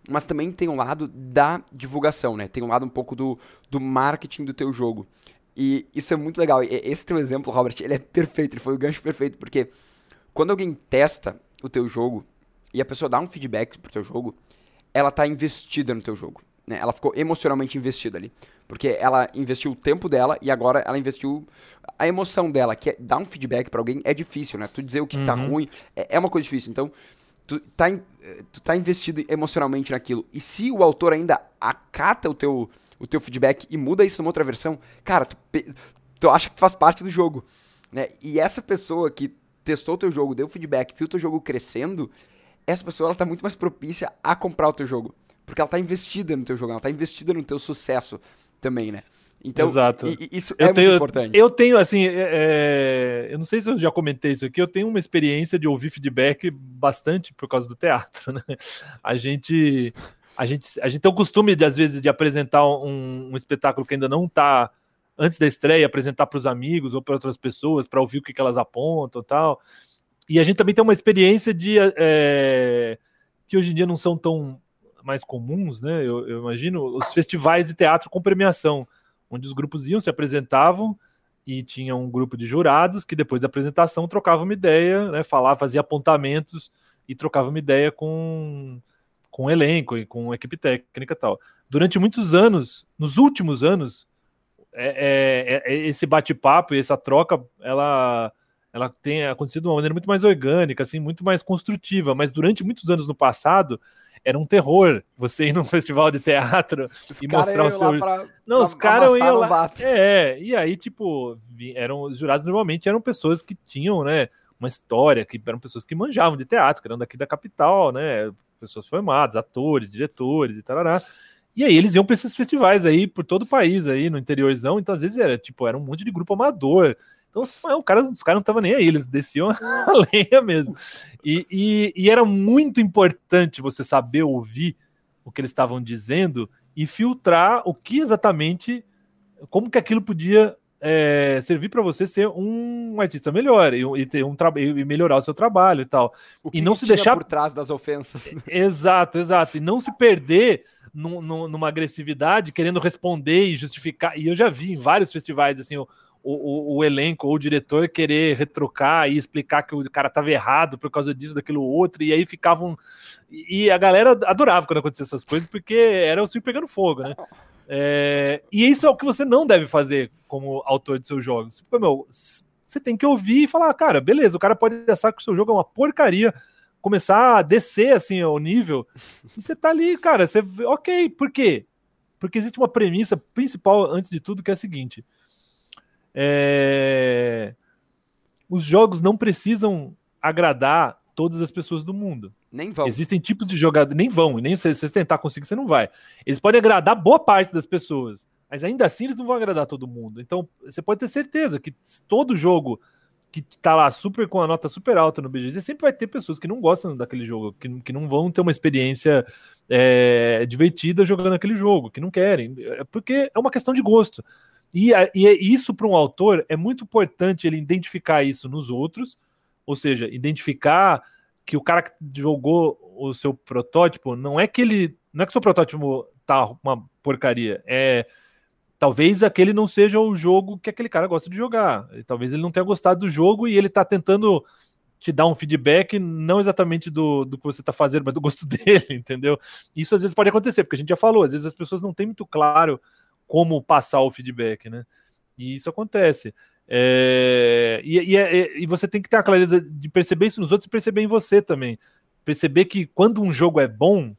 Mas também tem um lado da divulgação, né? Tem um lado um pouco do, do marketing do teu jogo. E isso é muito legal. E esse teu exemplo, Robert, ele é perfeito, ele foi o gancho perfeito, porque quando alguém testa o teu jogo e a pessoa dá um feedback pro teu jogo, ela tá investida no teu jogo. Né? Ela ficou emocionalmente investida ali. Porque ela investiu o tempo dela e agora ela investiu a emoção dela, que é dar um feedback para alguém é difícil, né? Tu dizer o que tá uhum. tá ruim é, é, uma coisa difícil. Então, tu tá, tu tá investido emocionalmente naquilo. E se o autor ainda acata o teu, o teu feedback e muda isso numa outra versão, cara, tu, tu acha que tu faz parte do jogo. Né? E essa pessoa que testou o teu jogo, deu feedback, viu o teu jogo crescendo, essa pessoa ela tá muito mais propícia a comprar o teu jogo. Porque ela tá investida no teu jogo, ela tá investida no teu sucesso também, né? Então, Exato. Isso eu é tenho, muito importante. Eu tenho, assim, é, é, eu não sei se eu já comentei isso aqui, eu tenho uma experiência de ouvir feedback bastante por causa do teatro, né? A gente, a gente, a gente tem o costume, de, às vezes, de apresentar um, um espetáculo que ainda não está antes da estreia, apresentar para os amigos ou para outras pessoas, para ouvir o que, que elas apontam e tal. E a gente também tem uma experiência de é, que hoje em dia não são tão mais comuns, né? Eu, eu, imagino os festivais de teatro com premiação, onde os grupos iam, se apresentavam e tinha um grupo de jurados que depois da apresentação trocava uma ideia, né? Falava, fazia apontamentos e trocava uma ideia com com elenco e com equipe técnica e tal. Durante muitos anos, nos últimos anos, é, é, é esse bate-papo e essa troca, ela ela tem acontecido de uma maneira muito mais orgânica, assim, muito mais construtiva, mas durante muitos anos no passado era um terror você ir num festival de teatro os e mostrar o seu. Pra, não, pra os caras iam lá. É, e aí, tipo, eram os jurados normalmente eram pessoas que tinham, né, uma história, que eram pessoas que manjavam de teatro, que eram daqui da capital, né, pessoas formadas, atores, diretores e tal. E aí eles iam para esses festivais aí por todo o país aí no interiorzão, então às vezes era tipo, era um monte de grupo amador. Então o cara, os caras não estavam nem aí, eles desciam a lenha mesmo. E, e, e, era muito importante você saber ouvir o que eles estavam dizendo e filtrar o que exatamente, como que aquilo podia é, servir para você ser um artista melhor e, e ter um e melhorar o seu trabalho e tal. e não se deixar por trás das ofensas. Exato, exato. E não se perder numa agressividade, querendo responder e justificar. E eu já vi em vários festivais assim, o, o, o, elenco ou o diretor querer retrucar e explicar que o cara estava errado por causa disso, daquilo outro, e aí ficavam. E a galera adorava quando acontecia essas coisas, porque era o circo pegando fogo, né? É, e isso é o que você não deve fazer como autor de seus jogos. Porque, meu, você tem que ouvir e falar, cara, beleza, o cara pode achar que o seu jogo é uma porcaria, começar a descer assim o nível, e você tá ali, cara, você, ok, por quê? Porque existe uma premissa principal, antes de tudo, que é a seguinte: é... os jogos não precisam agradar todas as pessoas do mundo. Nem vão. Existem tipos de jogadores, nem vão, nem se você tentar conseguir, você não vai. Eles podem agradar boa parte das pessoas, mas ainda assim eles não vão agradar todo mundo. Então, você pode ter certeza que todo jogo que tá lá super com a nota super alta no BGG, sempre vai ter pessoas que não gostam daquele jogo, que, que não vão ter uma experiência é, divertida jogando aquele jogo, que não querem, é porque é uma questão de gosto. E, e é isso para um autor é muito importante ele identificar isso nos outros, ou seja, identificar que o cara que jogou o seu protótipo não é que ele não é que seu protótipo tá uma porcaria, é talvez aquele não seja o jogo que aquele cara gosta de jogar. Talvez ele não tenha gostado do jogo e ele está tentando te dar um feedback, não exatamente do, do que você está fazendo, mas do gosto dele, entendeu? Isso às vezes pode acontecer, porque a gente já falou, às vezes as pessoas não têm muito claro como passar o feedback, né? E isso acontece. É, e, e, é, e, você tem que ter a clareza de perceber isso nos outros e perceber em você também. Perceber que quando um jogo é bom,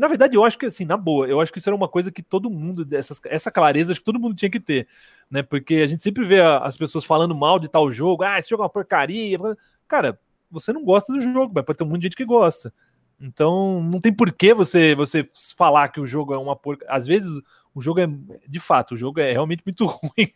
na verdade, eu acho que assim, na boa, eu acho que isso era uma coisa que todo mundo, dessas, essa clareza, acho que todo mundo tinha que ter, né? Porque a gente sempre vê as pessoas falando mal de tal jogo, ah, esse jogo é uma porcaria. Cara, você não gosta do jogo, mas pode ter um monte de gente que gosta. Então, não tem por que você, você falar que o jogo é uma porcaria. Às vezes, o jogo é, de fato, o jogo é realmente muito ruim.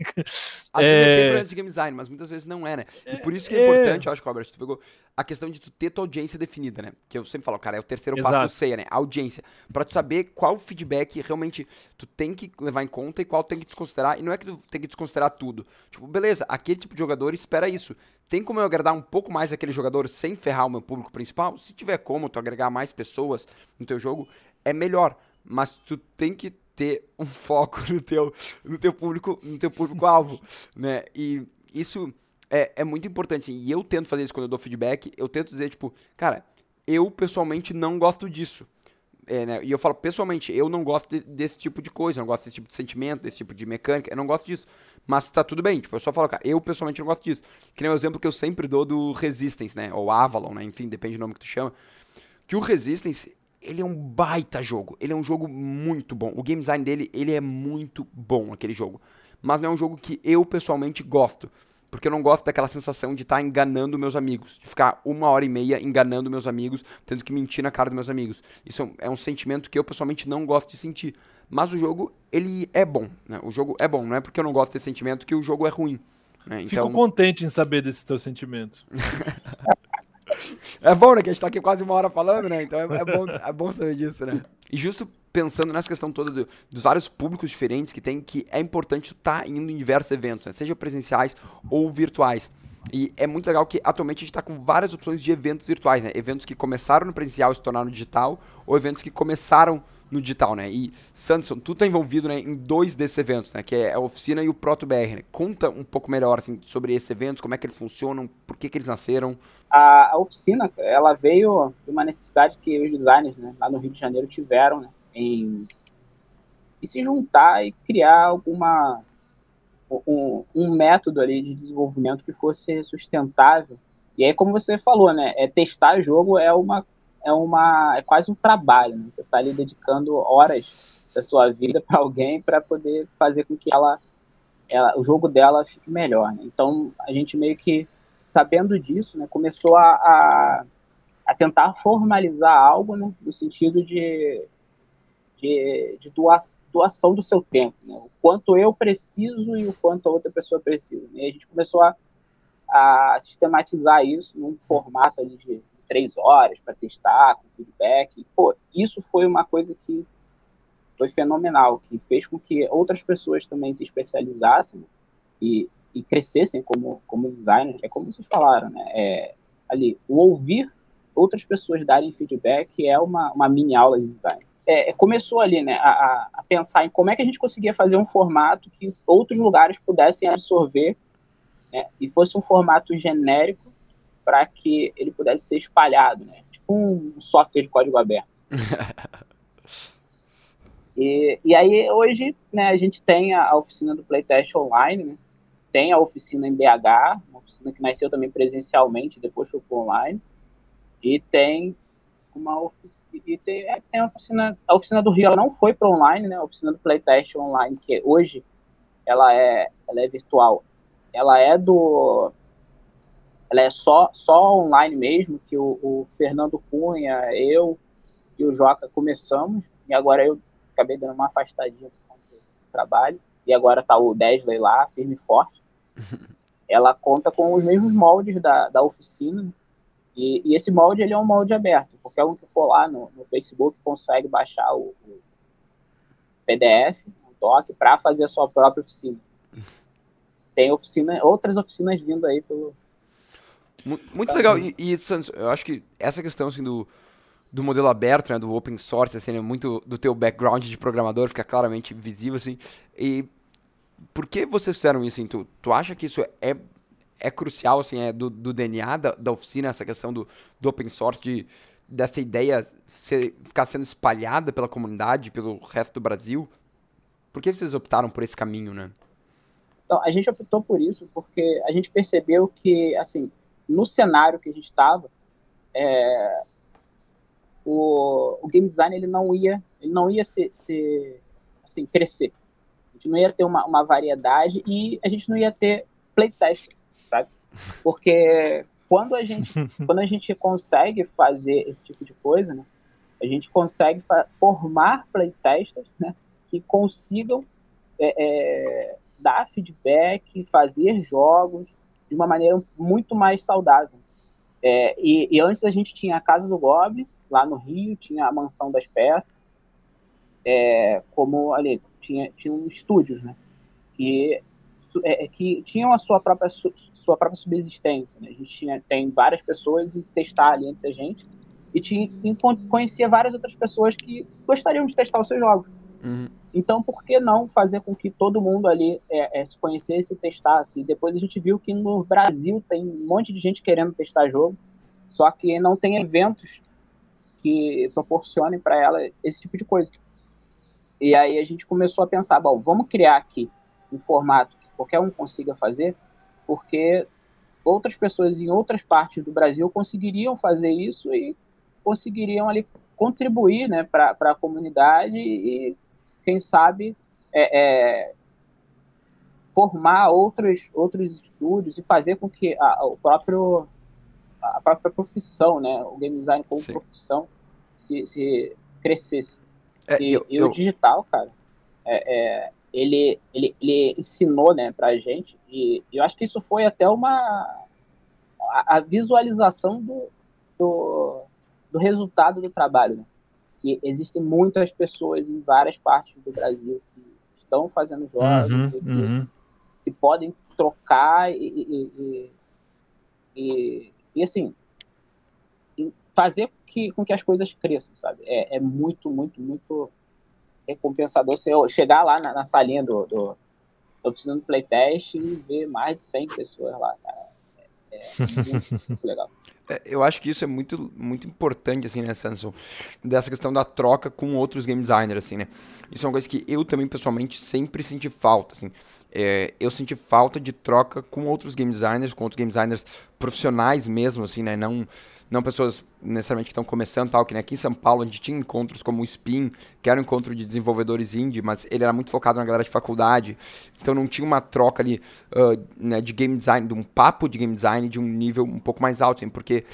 Às vezes é tempo de game design, mas muitas vezes não é, né? E por isso que é, é importante, eu acho, Robert, tu pegou a questão de tu ter tua audiência definida, né? Que eu sempre falo, cara, é o terceiro Exato. passo do ceia, né? A audiência. Pra tu saber qual feedback realmente tu tem que levar em conta e qual tem que desconsiderar. E não é que tu tem que desconsiderar tudo. Tipo, beleza, aquele tipo de jogador espera isso. Tem como eu agradar um pouco mais aquele jogador sem ferrar o meu público principal? Se tiver como tu agregar mais pessoas no teu jogo, é melhor. Mas tu tem que ter um foco no teu, no teu público, no teu público-alvo, né? E isso é, é muito importante. E eu tento fazer isso quando eu dou feedback. Eu tento dizer, tipo, cara, eu pessoalmente não gosto disso. É, né? E eu falo, pessoalmente, eu não gosto de, desse tipo de coisa, eu não gosto desse tipo de sentimento, desse tipo de mecânica, eu não gosto disso. Mas tá tudo bem, tipo, eu só falo, cara, eu pessoalmente não gosto disso. Que nem o exemplo que eu sempre dou do Resistance, né? Ou Avalon, né? Enfim, depende do nome que tu chama. Que o Resistance, ele é um baita jogo. Ele é um jogo muito bom. O game design dele, ele é muito bom, aquele jogo. Mas não é um jogo que eu pessoalmente gosto. Porque eu não gosto daquela sensação de estar tá enganando meus amigos. De ficar uma hora e meia enganando meus amigos, tendo que mentir na cara dos meus amigos. Isso é um, é um sentimento que eu pessoalmente não gosto de sentir. Mas o jogo, ele é bom. Né? O jogo é bom. Não é porque eu não gosto desse sentimento que o jogo é ruim. Né? Então... Fico contente em saber desse teu sentimento. É bom, né? Que a gente tá aqui quase uma hora falando, né? Então é, é bom, é bom saber disso, né? E justo pensando nessa questão toda do, dos vários públicos diferentes que tem, que é importante estar tá indo em diversos eventos, né? Seja presenciais ou virtuais. E é muito legal que atualmente a gente está com várias opções de eventos virtuais, né? Eventos que começaram no presencial e se tornaram digital, ou eventos que começaram no digital, né? E Sanderson, tu tá envolvido né, em dois desses eventos, né? Que é a oficina e o ProtoBR, né? Conta um pouco melhor assim, sobre esses eventos, como é que eles funcionam, por que, que eles nasceram. A, a oficina, ela veio de uma necessidade que os designers né, lá no Rio de Janeiro tiveram, né? Em, em se juntar e criar alguma um, um método ali de desenvolvimento que fosse sustentável. E aí, como você falou, né? É testar jogo é uma é uma é quase um trabalho. Né? Você está ali dedicando horas da sua vida para alguém para poder fazer com que ela, ela, o jogo dela fique melhor. Né? Então a gente meio que sabendo disso, né, começou a, a, a tentar formalizar algo, né, no sentido de de, de doação do seu tempo, né? o quanto eu preciso e o quanto a outra pessoa precisa. Né? E a gente começou a, a sistematizar isso num formato ali de três horas para testar, com feedback. Pô, isso foi uma coisa que foi fenomenal, que fez com que outras pessoas também se especializassem e, e crescessem como, como designers. É como vocês falaram, né? É, ali, o ouvir outras pessoas darem feedback é uma, uma mini aula de design. É, é começou ali, né, a, a, pensar em como é que a gente conseguia fazer um formato que outros lugares pudessem absorver né, e fosse um formato genérico para que ele pudesse ser espalhado, né? Tipo um software de código aberto. e, e aí, hoje, né, a gente tem a, a oficina do Playtest Online, né? tem a oficina em BH, uma oficina que nasceu também presencialmente, depois foi online, e tem uma oficina, e tem, é, tem a oficina, a oficina do Rio ela não foi para online, né, a oficina do Playtest Online, que hoje ela é, ela é virtual, ela é do ela é só, só online mesmo, que o, o, Fernando Cunha, eu e o Joca começamos, e agora eu acabei dando uma afastadinha do trabalho, e agora tá o Desley lá, firme e forte. Ela conta com os mesmos moldes da, da oficina, e, e, esse molde ele é um molde aberto, porque alguém que for lá no, no Facebook consegue baixar o, o PDF, o doc, para fazer a sua própria oficina. Tem oficina, outras oficinas vindo aí pelo, muito legal. E, e, Santos, eu acho que essa questão assim, do, do modelo aberto, né, do open source, assim, é muito do teu background de programador, fica claramente visível, assim. E por que vocês fizeram isso? Assim? Tu, tu acha que isso é, é crucial, assim, é do, do DNA da, da oficina, essa questão do, do open source, de, dessa ideia ser, ficar sendo espalhada pela comunidade, pelo resto do Brasil? Por que vocês optaram por esse caminho, né? Então, a gente optou por isso porque a gente percebeu que, assim, no cenário que a gente estava, é, o, o, game design ele não ia, ele não ia ser, ser assim, crescer. A gente não ia ter uma, uma variedade e a gente não ia ter playtest, sabe? Porque quando a gente, quando a gente consegue fazer esse tipo de coisa, né, a gente consegue formar playtesters né, que consigam é, é, dar feedback, fazer jogos de uma maneira muito mais saudável. É, e, e, antes a gente tinha a Casa do Goblin, lá no Rio, tinha a Mansão das Peças, é, como ali, tinha, tinha um estúdios, né? Que, é, que tinham a sua própria, sua própria subsistência. Né? A gente tinha, tem várias pessoas e testar ali entre a gente, e, tinha, conhecia várias outras pessoas que gostariam de testar os seus jogos. Uhum. Então, por que não fazer com que todo mundo ali é, é, se conhecesse e testasse? E depois a gente viu que no Brasil tem um monte de gente querendo testar jogo, só que não tem eventos que proporcionem para ela esse tipo de coisa. E aí a gente começou a pensar, bom, vamos criar aqui um formato que qualquer um consiga fazer, porque outras pessoas em outras partes do Brasil conseguiriam fazer isso e conseguiriam ali contribuir né, para a comunidade e quem sabe, é, é, formar outros, outros estúdios e fazer com que a, o próprio, a própria profissão, né, o game design como Sim. profissão, se, se crescesse. É, e, eu, e eu... o digital, cara, é, é, ele, ele, ele ensinou né, para a gente, e eu acho que isso foi até uma. a, a visualização do, do, do, resultado do trabalho. Né? Que existem muitas pessoas em várias partes do Brasil que estão fazendo jogos, uhum, que, uhum. que, podem trocar e, e, e, e assim, fazer que, com que as coisas cresçam, sabe? É, é muito, muito, muito recompensador você chegar lá na, na salinha do, do, da oficina do playtest e ver mais de 100 pessoas lá, cara. Muito, legal. É, eu acho que isso é muito, muito importante, assim, né, Samson? Dessa questão da troca com outros game designers, assim, né? Isso é uma coisa que eu também, pessoalmente, sempre senti falta, assim. É, eu senti falta de troca com outros game designers, com outros game designers profissionais mesmo, assim, né? Não não pessoas necessariamente que estão começando tal, que aqui em São Paulo a gente tinha encontros como o Spin, que era um encontro de desenvolvedores indie, mas ele era muito focado na galera de faculdade, então não tinha uma troca ali uh, né, de game design, de um papo de game design de um nível um pouco mais alto, assim, porque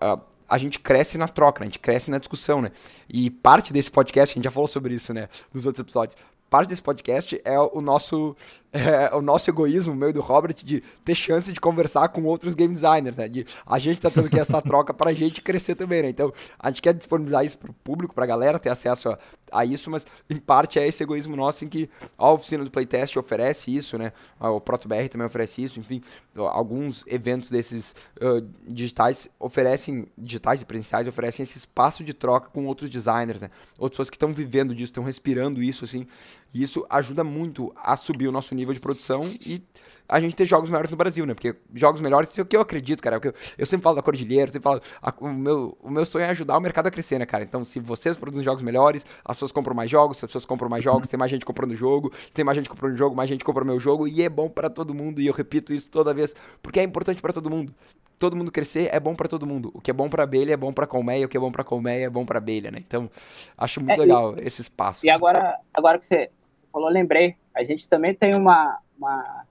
uh, a gente cresce na troca, né? a gente cresce na discussão, né? E parte desse podcast, a gente já falou sobre isso, né? Nos outros episódios parte desse podcast é o nosso, é, o nosso egoísmo, meio do Robert, de ter chance de conversar com outros game designers, né? De a gente tá tendo que essa troca pra gente crescer também, né? Então, a gente quer disponibilizar isso pro público, pra galera ter acesso a, a isso, mas em parte é esse egoísmo nosso em que a oficina do Playtest oferece isso, né? O ProtoBR também oferece isso, enfim, alguns eventos desses uh, digitais oferecem, digitais e presenciais, oferecem esse espaço de troca com outros designers, né? Outras pessoas que estão vivendo disso, estão respirando isso, assim, e isso ajuda muito a subir o nosso nível de produção e a gente ter jogos melhores no Brasil, né? Porque jogos melhores, isso é o que eu acredito, cara. É eu, eu sempre falo da Cordilheira, eu sempre falo. A, o, meu, o meu sonho é ajudar o mercado a crescer, né, cara? Então, se vocês produzem jogos melhores, as pessoas compram mais jogos, se as pessoas compram mais jogos, tem mais gente comprando jogo, tem mais gente comprando jogo, mais gente compra meu jogo, e é bom para todo mundo, e eu repito isso toda vez, porque é importante para todo mundo. Todo mundo crescer é bom para todo mundo. O que é bom para abelha é bom para colmeia, o que é bom para colmeia é bom para abelha, né? Então, acho muito é, legal e, esse espaço. E agora, agora que você falou, lembrei, a gente também tem uma, uma,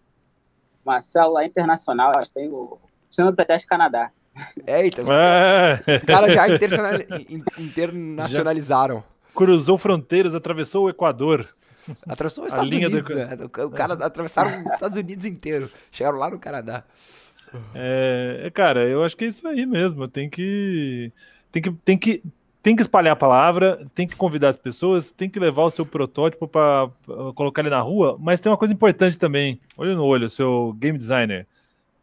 uma célula internacional, acho que tem o Oficina do Preteste Canadá. Eita, os, é. os caras já internacionalizaram. Já cruzou fronteiras, atravessou o Equador. Atravessou os Estados Unidos, do... né? O cara atravessaram os Estados Unidos inteiro. Chegaram lá no Canadá. É, cara, eu acho que é isso aí mesmo. Tem que, tem que, tem que, tem que espalhar a palavra, tem que convidar as pessoas, tem que levar o seu protótipo para colocar ele na rua. Mas tem uma coisa importante também. Olho no olho, seu game designer.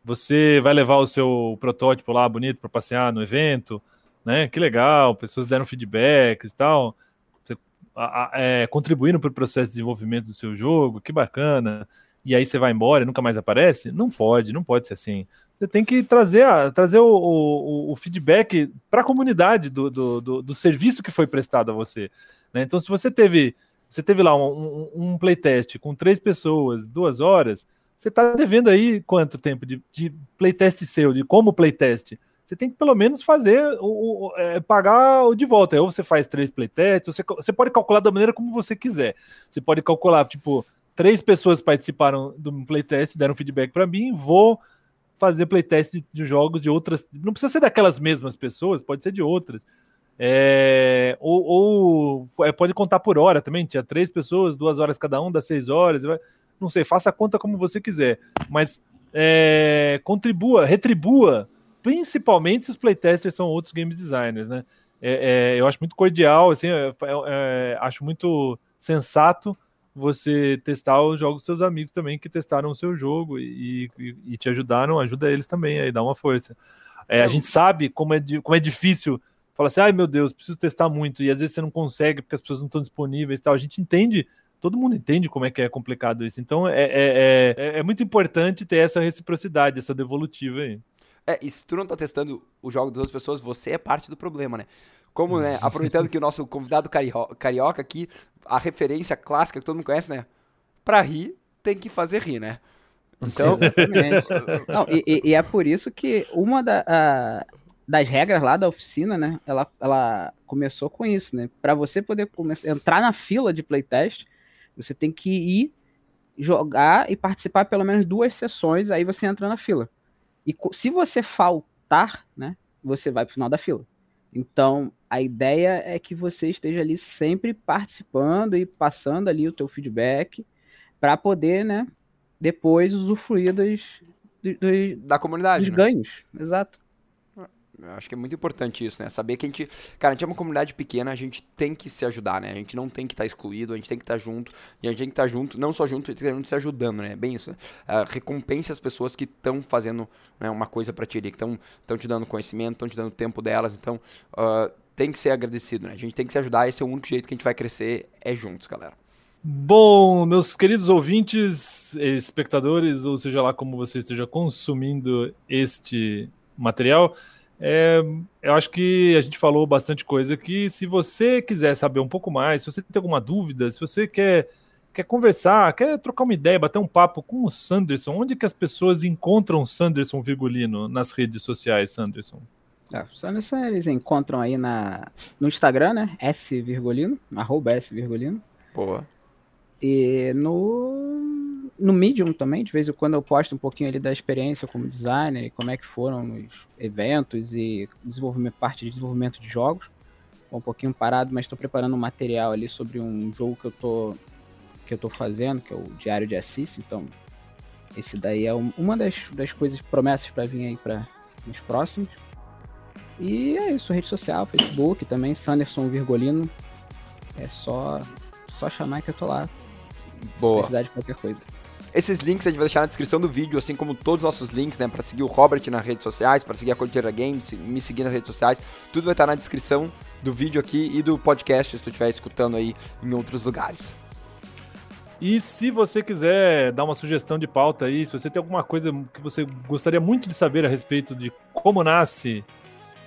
Você vai levar o seu protótipo lá bonito para passear no evento, né? Que legal, pessoas deram feedbacks e tal. Você, a, a, é, contribuindo para o processo de desenvolvimento do seu jogo, que bacana e aí você vai embora e nunca mais aparece? Não pode, não pode ser assim. Você tem que trazer, a, trazer o, o, o feedback para a comunidade do, do, do, do, serviço que foi prestado a você. Né? Então, se você teve, você teve lá um, um, um playtest com três pessoas, duas horas, você está devendo aí quanto tempo de, de playtest seu, de como playtest? Você tem que pelo menos fazer o, o é, pagar o de volta. Ou você faz três playtests, você, você pode calcular da maneira como você quiser. Você pode calcular, tipo, três pessoas participaram do playtest, deram feedback para mim, vou fazer playtest de, de, jogos de outras. Não precisa ser daquelas mesmas pessoas, pode ser de outras. É, ou, ou é, pode contar por hora também. Tinha três pessoas, duas horas cada um, dá seis horas. não sei, faça a conta como você quiser, mas é, contribua, retribua, principalmente se os playtesters são outros game designers, né? É, é, eu acho muito cordial, assim, é, acho muito sensato você testar os jogos dos seus amigos também que testaram o seu jogo e, e, e te ajudaram, ajuda eles também aí, dá uma força. É, a gente sabe como é, como é difícil falar assim, ai meu Deus, preciso testar muito, e às vezes você não consegue porque as pessoas não estão disponíveis e tal. A gente entende, todo mundo entende como é que é complicado isso. Então é, é, é, é muito importante ter essa reciprocidade, essa devolutiva aí. É, e se tu não tá testando o jogo das outras pessoas, você é parte do problema, né? Como, né, aproveitando que o nosso convidado carioca aqui, a referência clássica que todo mundo conhece, né? Pra rir, tem que fazer rir, né? Então. não, e, e, é por isso que uma da, a, das regras lá da oficina, né? Ela, ela começou com isso, né? Para você poder começar, entrar na fila de playtest, você tem que ir jogar e participar pelo menos duas sessões, aí você entra na fila. E se você faltar, né? Você vai pro final da fila. Então, a ideia é que você esteja ali sempre participando e passando ali o teu feedback para poder, né, depois usufruir dos, dos da comunidade, dos né? ganhos. Exato. Eu acho que é muito importante isso, né? Saber que a gente. Cara, a gente é uma comunidade pequena, a gente tem que se ajudar, né? A gente não tem que estar tá excluído, a gente tem que estar tá junto. E a gente tem que estar tá junto, não só junto, a gente tem que estar se ajudando, né? Bem isso. Né? Uh, recompense as pessoas que estão fazendo né, uma coisa para ti, que estão te dando conhecimento, estão te dando tempo delas. Então, uh, tem que ser agradecido, né? A gente tem que se ajudar, esse é o único jeito que a gente vai crescer, é juntos, galera. Bom, meus queridos ouvintes, espectadores, ou seja lá como você esteja consumindo este material, é, eu acho que a gente falou bastante coisa aqui. Se você quiser saber um pouco mais, se você tem alguma dúvida, se você quer, quer conversar, quer trocar uma ideia, bater um papo com o Sanderson, onde que as pessoas encontram o Sanderson Virgulino nas redes sociais, Sanderson? É, Sanderson eles encontram aí na, no Instagram, né? S Virgulino, arroba S Virgulino. Boa. E no, no Medium também, de vez em quando eu posto um pouquinho ali da experiência como designer e como é que foram os eventos e desenvolvimento, parte de desenvolvimento de jogos. Tô um pouquinho parado, mas estou preparando um material ali sobre um jogo que eu tô que eu tô fazendo, que é o Diário de Assis, então esse daí é uma das, das coisas promessas para vir aí para nos próximos. E é isso, rede social, Facebook também, Sanderson Virgolino. É só só chamar que eu tô lá. Boa. Precisar de qualquer coisa. Esses links a gente vai deixar na descrição do vídeo, assim como todos os nossos links, né? Pra seguir o Robert nas redes sociais, para seguir a Cordillera Games, me seguir nas redes sociais. Tudo vai estar na descrição do vídeo aqui e do podcast, se tu estiver escutando aí em outros lugares. E se você quiser dar uma sugestão de pauta aí, se você tem alguma coisa que você gostaria muito de saber a respeito de como nasce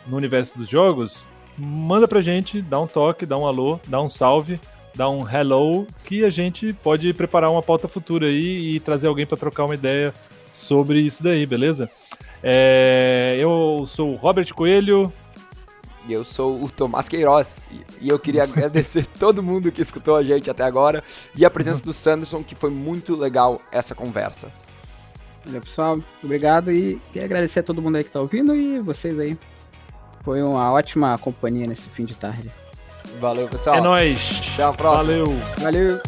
no universo dos jogos, manda pra gente, dá um toque, dá um alô, dá um salve dar um hello, que a gente pode preparar uma pauta futura aí e trazer alguém para trocar uma ideia sobre isso daí, beleza? É, eu sou o Robert Coelho. E eu sou o Tomás Queiroz. E eu queria agradecer todo mundo que escutou a gente até agora e a presença do Sanderson, que foi muito legal essa conversa. Olha, pessoal, obrigado e queria agradecer a todo mundo aí que está ouvindo e vocês aí. Foi uma ótima companhia nesse fim de tarde. Valeu, pessoal. É nóis. Até a próxima. Valeu. Valeu.